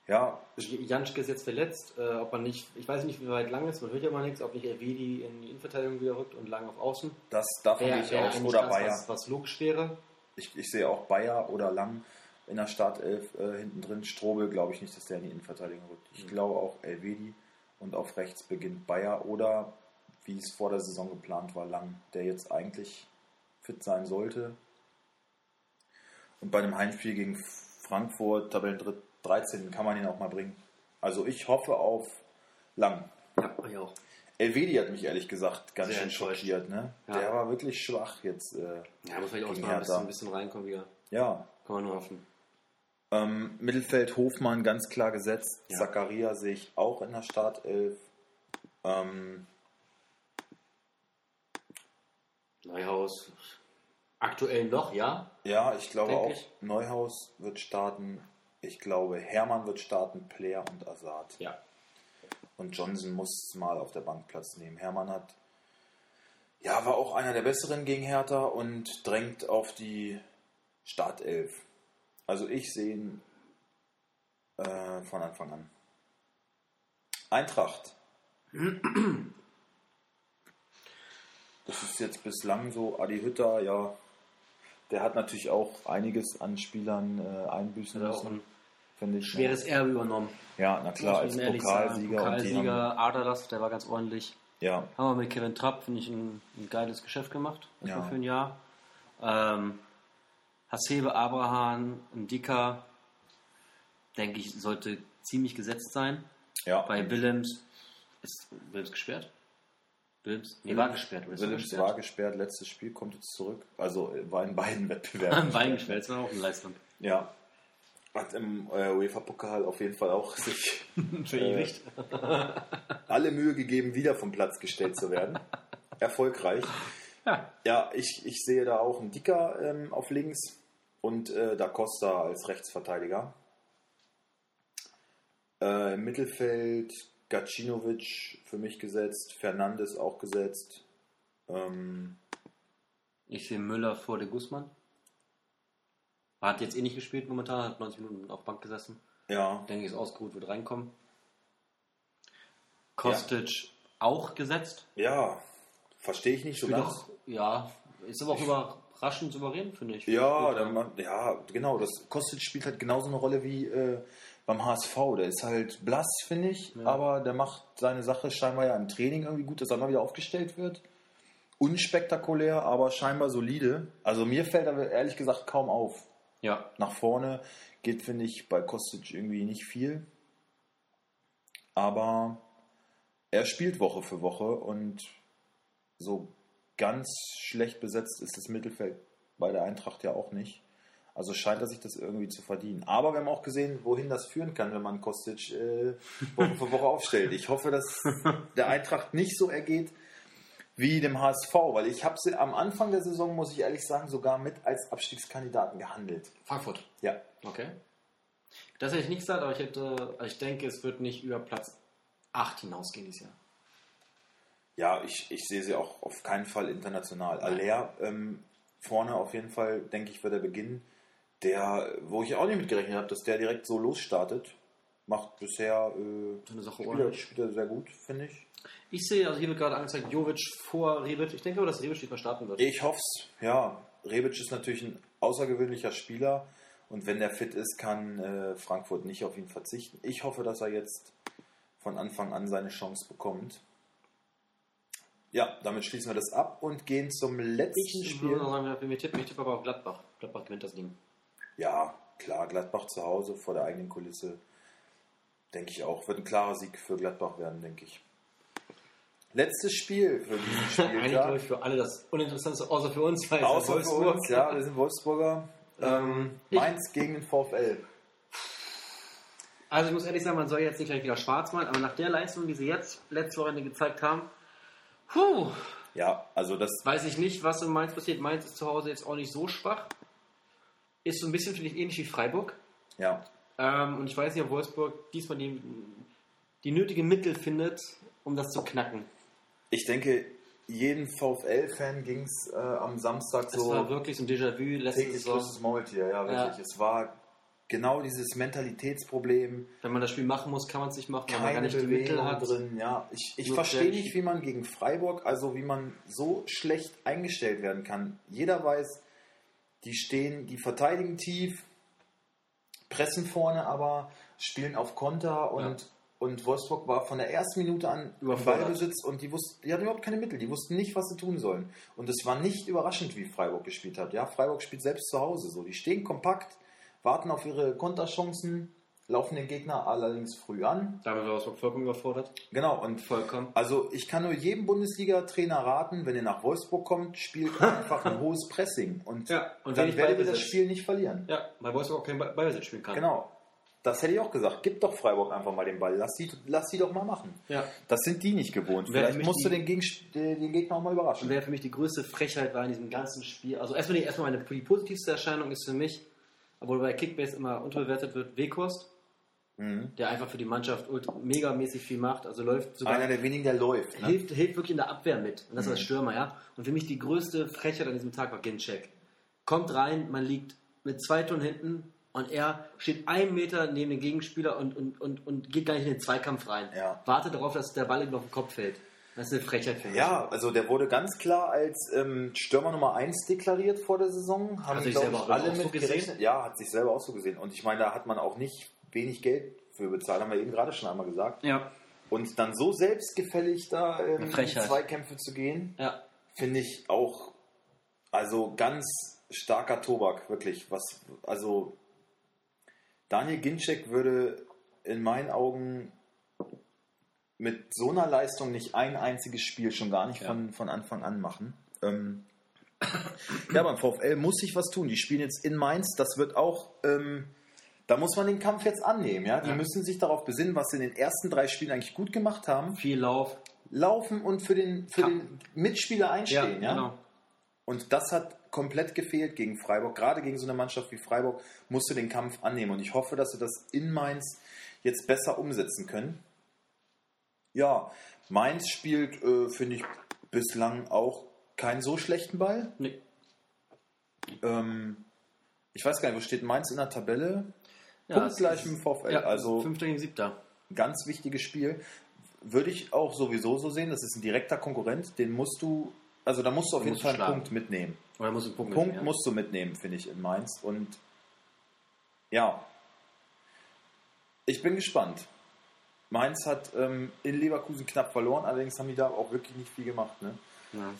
ja,
Janschke ist jetzt verletzt, äh, ob man nicht, ich weiß nicht, wie weit lang ist, man hört ja mal nichts, ob nicht Elvedi in die Innenverteidigung wieder rückt und lang auf Außen.
das davon gehe ich aus. Oder
das,
Bayer.
was, was logisch wäre.
Ich, ich sehe auch Bayer oder Lang in der Startelf äh, hinten drin. Strobel glaube ich nicht, dass der in die Innenverteidigung rückt. Ich glaube auch Elvedi und auf rechts beginnt Bayer oder wie es vor der Saison geplant war, Lang, der jetzt eigentlich fit sein sollte. Und bei einem Heimspiel gegen Frankfurt, Tabellen 13, kann man ihn auch mal bringen. Also ich hoffe auf Lang.
Ja, ich auch.
Elvedi hat mich ehrlich gesagt ganz
Sehr
schön schockiert. Ne?
Ja.
Der war wirklich schwach jetzt. Äh,
Ja, muss vielleicht auch mal ein bisschen, ein bisschen reinkommen wieder.
ja,
Kann man nur hoffen.
Ähm, Mittelfeld Hofmann ganz klar gesetzt.
Ja.
Zakaria sehe ich auch in der Startelf. Ähm,
Neuhaus, aktuell noch, ja.
ja, ich glaube
Denk
auch
ich.
Neuhaus wird starten. Ich glaube Hermann wird starten, Player und Assad.
Ja.
Und Johnson muss mal auf der Bank Platz nehmen. Hermann hat, ja, war auch einer der besseren gegen Hertha und drängt auf die Startelf. Also ich sehe ihn äh, von Anfang an. Eintracht. Das ist jetzt bislang so, Adi Hütter, ja, der hat natürlich auch einiges an Spielern äh, einbüßen müssen.
ein
finde ich.
Schweres Erbe übernommen.
Ja, na klar, als Pokalsieger.
Pokalsieger, Adalas, der war ganz ordentlich.
ja,
Haben wir mit Kevin Trapp, finde ich, ein, ein geiles Geschäft gemacht. Erstmal
Ja.
für ein Jahr. Ähm, Hasebe, Abraham, ein Dicker, denke ich, sollte ziemlich gesetzt sein.
ja.
Bei Willems ist Willems gesperrt? Willems? Nee, war gesperrt. Oder er
Willems
gesperrt?
war gesperrt, letztes Spiel kommt jetzt zurück. Also äh, war in beiden Wettbewerben.
Bein gesperrt, das war auch eine Leistung.
Ja. Hat im äh, UEFA-Pokal auf jeden Fall auch sich
Verewigt.
alle Mühe gegeben, wieder vom Platz gestellt zu werden. Erfolgreich.
Ja.
Ja, ich, ich sehe da auch einen Dicker ähm, auf links und äh, Da Costa als Rechtsverteidiger. Äh, Im Mittelfeld Gacinovic für mich gesetzt, Fernandes auch gesetzt. Ähm,
Ich sehe Müller vor de Guzman. Hat jetzt eh nicht gespielt momentan, hat 90 Minuten auf Bank gesessen.
ja,
Denke ich, ist ausgeruht, wird reinkommen. Kostic auch gesetzt.
ja, verstehe ich nicht so ganz.
doch, ja, ist aber auch überraschend souverän, finde ich.
Ja, dann, macht- ja, genau. Das Kostic spielt halt genauso eine Rolle wie äh, beim HSV. Der ist halt blass, finde ich,
Ja.
aber der macht seine Sache scheinbar ja im Training irgendwie gut, dass er mal wieder aufgestellt wird. Unspektakulär, aber scheinbar solide. Also mir fällt aber ehrlich gesagt kaum auf.
Ja,
Nach vorne geht, finde ich, bei Kostic irgendwie nicht viel. Aber er spielt Woche für Woche und so ganz schlecht besetzt ist das Mittelfeld bei der Eintracht ja auch nicht. Also scheint er sich das irgendwie zu verdienen. Aber wir haben auch gesehen, wohin das führen kann, wenn man Kostic äh, Woche für Woche aufstellt. Ich hoffe, dass der Eintracht nicht so ergeht wie dem HSV, weil ich habe sie am Anfang der Saison, muss ich ehrlich sagen, sogar mit als Abstiegskandidaten gehandelt.
Frankfurt.
Ja,
Okay. Das hätte ich nicht gesagt, aber ich hätte, also ich denke, es wird nicht über Platz 8 hinausgehen dieses Jahr.
Ja, ich, ich sehe sie auch auf keinen Fall international. Aller ähm, vorne auf jeden Fall, denke ich, wird er beginnen. Der, wo ich auch nicht mit gerechnet habe, dass der direkt so losstartet, macht bisher äh, spielt er sehr gut, finde ich.
Ich sehe, also hier wird gerade angezeigt, Jovic vor Rebic. Ich denke aber, dass Rebic diesmal starten wird.
Ich hoffe es, ja. Rebic ist natürlich ein außergewöhnlicher Spieler und wenn der fit ist, kann äh, Frankfurt nicht auf ihn verzichten. Ich hoffe, dass er jetzt von Anfang an seine Chance bekommt. Ja, damit schließen wir das ab und gehen zum letzten
Ich
Spiel.
würde noch sagen, wenn wir tippen, ich tippe aber auf Gladbach. Gladbach gewinnt das Ding.
Ja, klar, Gladbach zu Hause vor der eigenen Kulisse, denke ich auch. Wird ein klarer Sieg für Gladbach werden, denke ich. Letztes Spiel für diesen
Eigentlich glaube ich für alle das Uninteressanteste, außer für uns, weil
Außer
ist
für
Wolfsburg.
uns, ja, wir sind Wolfsburger. Ähm,
Ich-
Mainz gegen den VfL.
Also ich muss ehrlich sagen, man soll jetzt nicht gleich wieder schwarz malen, aber nach der Leistung, die sie jetzt letzte Wochenende gezeigt haben, puh,
Ja, also das,
weiß ich nicht, was in Mainz passiert. Mainz ist zu Hause jetzt auch nicht so schwach. Ist so ein bisschen, finde ich, ähnlich wie Freiburg.
ja,
Ähm, und ich weiß nicht, ob Wolfsburg diesmal die, die nötigen Mittel findet, um das zu knacken.
ich denke, jeden VfL-Fan ging es äh, am Samstag
Es
so
war wirklich so ein Déjà-vu letzte
täglich
Saison.
Maultier. Ja, wirklich.
Ja.
Es war genau dieses Mentalitätsproblem.
Wenn man das Spiel machen muss, kann man es nicht machen, weil man gar
keine
nicht die Mittel hat.
drin. Ja, ich, ich verstehe nicht, wie man gegen Freiburg, also wie man so schlecht eingestellt werden kann. Jeder weiß, die stehen, die verteidigen tief, pressen vorne, aber spielen auf Konter und, und Wolfsburg war von der ersten Minute an
Überfordert.
Ballbesitz und die wussten, die hatten überhaupt keine Mittel, die wussten nicht, was sie tun sollen. Und es war nicht überraschend, wie Freiburg gespielt hat. Ja, Freiburg spielt selbst zu Hause so. Die stehen kompakt, warten auf ihre Konterchancen, laufen den Gegner allerdings früh an.
Damit war Wolfsburg vollkommen überfordert.
Genau, und
Vollkommen.
also ich kann nur jedem Bundesliga-Trainer raten, wenn ihr nach Wolfsburg kommt, spielt einfach ein hohes Pressing. Und,
Ja, und
dann werdet ihr das. Spiel nicht verlieren.
Ja, weil Wolfsburg auch kein Ball- Ballbesitz spielen kann.
Genau. Das hätte ich auch gesagt. Gib doch Freiburg einfach mal den Ball. Lass die, lass doch mal machen.
Ja.
Das sind die nicht gewohnt. Vielleicht musst du den, den Gegner auch mal
Und
überraschen.
wer für mich die größte Frechheit war in diesem ganzen Spiel, also erstmal, die, erstmal meine die positivste Erscheinung ist für mich, obwohl bei Kickbase immer unterbewertet wird, Weghorst,
Mhm.
der einfach für die Mannschaft megamäßig viel macht, also läuft sogar,
Einer der wenigen, der läuft. Ne?
hilft, hilft wirklich in der Abwehr mit. Und das ist
Mhm.
als Stürmer, ja. Und für mich die größte Frechheit an diesem Tag war Ginczek. Kommt rein, man liegt mit zwei Tonnen hinten und er steht einen Meter neben dem Gegenspieler und, und, und, und geht gar nicht in den Zweikampf rein.
Ja.
Wartet darauf, dass der Ball ihm auf den Kopf fällt. Das ist eine Frechheit für mich.
Ja, also der wurde ganz klar als ähm, Stürmer Nummer 1 deklariert vor der Saison. Haben,
Hat sich selber
ich,
auch
alle
so
mit
gesehen?
gerechnet. Ja, hat sich selber auch so gesehen. Und ich meine, da hat man auch nicht wenig Geld für bezahlt, haben wir eben gerade schon einmal gesagt.
Ja.
Und dann so selbstgefällig da ähm, in. Zweikämpfe zu gehen,
Ja.
finde ich auch, also ganz starker Tobak, wirklich. Was, also Daniel Ginczek würde in meinen Augen mit so einer Leistung nicht ein einziges Spiel schon gar nicht
Ja.
von, von Anfang an machen. Ähm, ja, beim VfL muss sich was tun. Die spielen jetzt in Mainz. Das wird auch, ähm, da muss man den Kampf jetzt annehmen. Ja? Die
Ja.
müssen sich darauf besinnen, was sie in den ersten drei Spielen eigentlich gut gemacht haben.
Viel Lauf.
Laufen und für den, für
Ja.
den Mitspieler einstehen. Ja,
genau.
Und das hat komplett gefehlt gegen Freiburg. Gerade gegen so eine Mannschaft wie Freiburg musst du den Kampf annehmen. Und ich hoffe, dass sie das in Mainz jetzt besser umsetzen können. Ja, Mainz spielt, äh, finde ich, bislang auch keinen so schlechten Ball.
Nee.
Ähm, ich weiß gar nicht, wo steht Mainz in der Tabelle?
Ja,
Punktgleich
es
mit dem
ist-
VfL.
Ja,
also
Fünfter gegen Siebter.
ganz wichtiges Spiel. Würde ich auch sowieso so sehen. Das ist ein direkter Konkurrent. Den musst du, also da musst du auf
Den
jeden
musst du
Fall einen
schlagen.
Punkt mitnehmen.
Oder muss ein Punkt
Punkt
mitnehmen,
musst du mitnehmen, finde ich, in Mainz. Und ja, ich bin gespannt. Mainz hat ähm, in Leverkusen knapp verloren, allerdings haben die da auch wirklich nicht viel gemacht. Ne?
ja.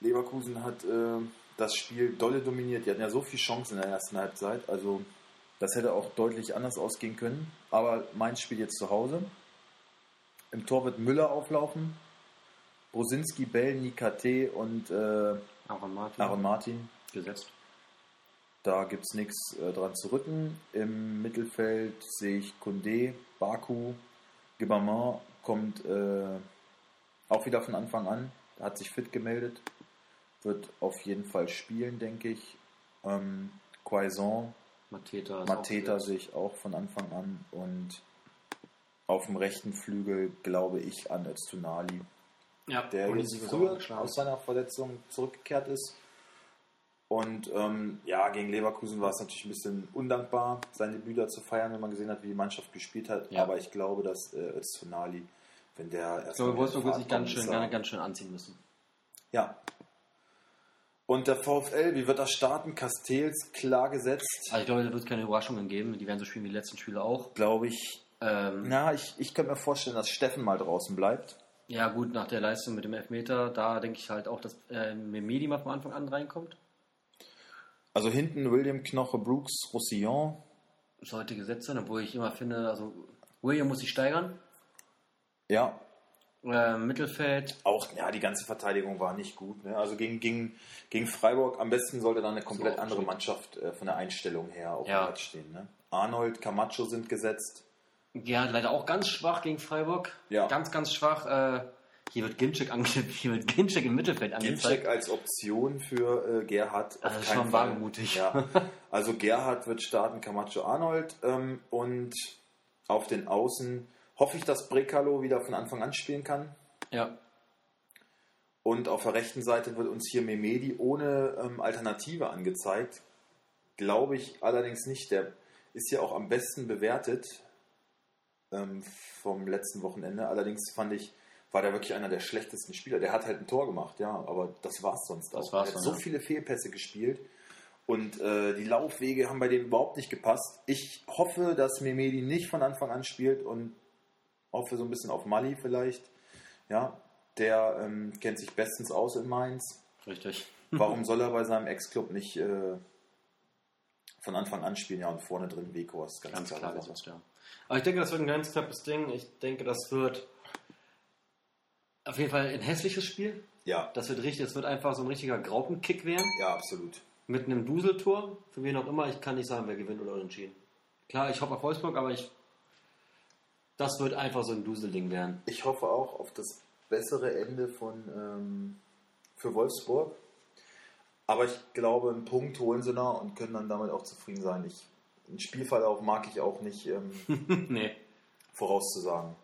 Leverkusen hat äh, das Spiel dolle dominiert. Die hatten ja so viele Chancen in der ersten Halbzeit. Also das hätte auch deutlich anders ausgehen können. Aber Mainz spielt jetzt zu Hause. Im Tor wird Müller auflaufen. Brosinski, Bell, Nikate und äh,
Aaron Martin.
Aaron Martin.
Gesetzt.
Da gibt es nichts äh, dran zu rücken. Im Mittelfeld sehe ich Kunde, Baku, Gibaman kommt äh, auch wieder von Anfang an. Hat sich fit gemeldet. Wird auf jeden Fall spielen, denke ich. Ähm, Quaison,
Mateta.
Mateta sehe ich auch von Anfang an. Und auf dem rechten Flügel glaube ich an Öztunali.
Ja,
der jetzt früher aus seiner Verletzung zurückgekehrt ist. Und ähm, ja, gegen Leverkusen war es natürlich ein bisschen undankbar, sein Debüt da zu feiern, wenn man gesehen hat, wie die Mannschaft gespielt hat.
Ja.
Aber ich glaube, dass äh, Öztunali, wenn der
Ich glaube, Wolfsburg wird sich ganz schön, gerne ganz schön anziehen müssen.
Ja. Und der VfL, wie wird er starten? Castells klar gesetzt,
Also ich glaube, da wird es keine Überraschungen geben. Die werden so spielen wie die letzten Spiele auch.
glaube ich.
Ähm,
Na, ich, ich könnte mir vorstellen, dass Steffen mal draußen bleibt.
ja gut, nach der Leistung mit dem Elfmeter, da denke ich halt auch, dass äh, Memedi mal von Anfang an reinkommt.
Also hinten William Knoche, Brooks, Roussillon.
Sollte gesetzt sein, obwohl ich immer finde, also William muss sich steigern.
Ja,
Äh, Mittelfeld,
auch, ja, die ganze Verteidigung war nicht gut. Ne? Also gegen, gegen, gegen Freiburg am besten sollte da eine komplett
So,
andere
so.
Mannschaft äh, von der Einstellung her auf
Ja.
dem Platz stehen. Ne? Arnold, Camacho sind gesetzt.
ja, leider auch ganz schwach gegen Freiburg.
Ja.
Ganz, ganz schwach. Äh, hier wird Ginczek, ange hier wird Ginczek im Mittelfeld
Ginczek
angezeigt.
als Option für äh, Gerhard
Also das ist schon wagemutig.
Ja. Also Gerhard wird starten, Camacho Arnold ähm, und auf den Außen hoffe ich, dass Brekalo wieder von Anfang an spielen kann.
Ja,
Und auf der rechten Seite wird uns hier Memedi ohne ähm, Alternative angezeigt. Glaube ich allerdings nicht. Der ist ja auch am besten bewertet ähm, vom letzten Wochenende. Allerdings fand ich, war der wirklich einer der schlechtesten Spieler. Der hat halt ein Tor gemacht, ja, aber das war es sonst
Das
auch.
war's
er hat so
ja.
viele Fehlpässe gespielt und äh, die Laufwege haben bei dem überhaupt nicht gepasst. Ich hoffe, dass Memedi nicht von Anfang an spielt und hoffe so ein bisschen auf Mali vielleicht. Ja, der ähm, kennt sich bestens aus in Mainz.
richtig.
Warum soll er bei seinem Ex-Club nicht äh, von Anfang an spielen? Ja, und vorne drin Weghorst, ganz,
Ganz
klar.
klar ja. Aber ich denke, das wird ein ganz knappes Ding. Ich denke, das wird auf jeden Fall ein hässliches Spiel.
Ja,
Das wird richtig, das wird einfach so ein richtiger Graupenkick werden.
ja, absolut.
Mit einem Duseltor. Für wen auch immer. Ich kann nicht sagen, wer gewinnt oder unentschieden. Klar, ich hoffe auf Wolfsburg, aber ich. Das wird einfach so ein Duselding werden.
Ich hoffe auch auf das bessere Ende von ähm, für Wolfsburg. Aber ich glaube, einen Punkt holen sie noch und können dann damit auch zufrieden sein. Ich, einen Spielverlauf mag ich auch nicht ähm,
nee.
vorauszusagen.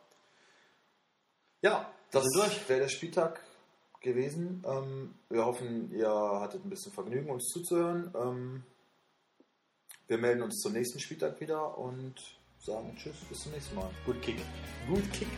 Ja, das
durch.
wäre der Spieltag gewesen. Ähm, wir hoffen, ihr hattet ein bisschen Vergnügen, uns zuzuhören. Ähm, wir melden uns zum nächsten Spieltag wieder und sagen Tschüss, bis zum nächsten Mal.
Gut Kick.
Gut Kick.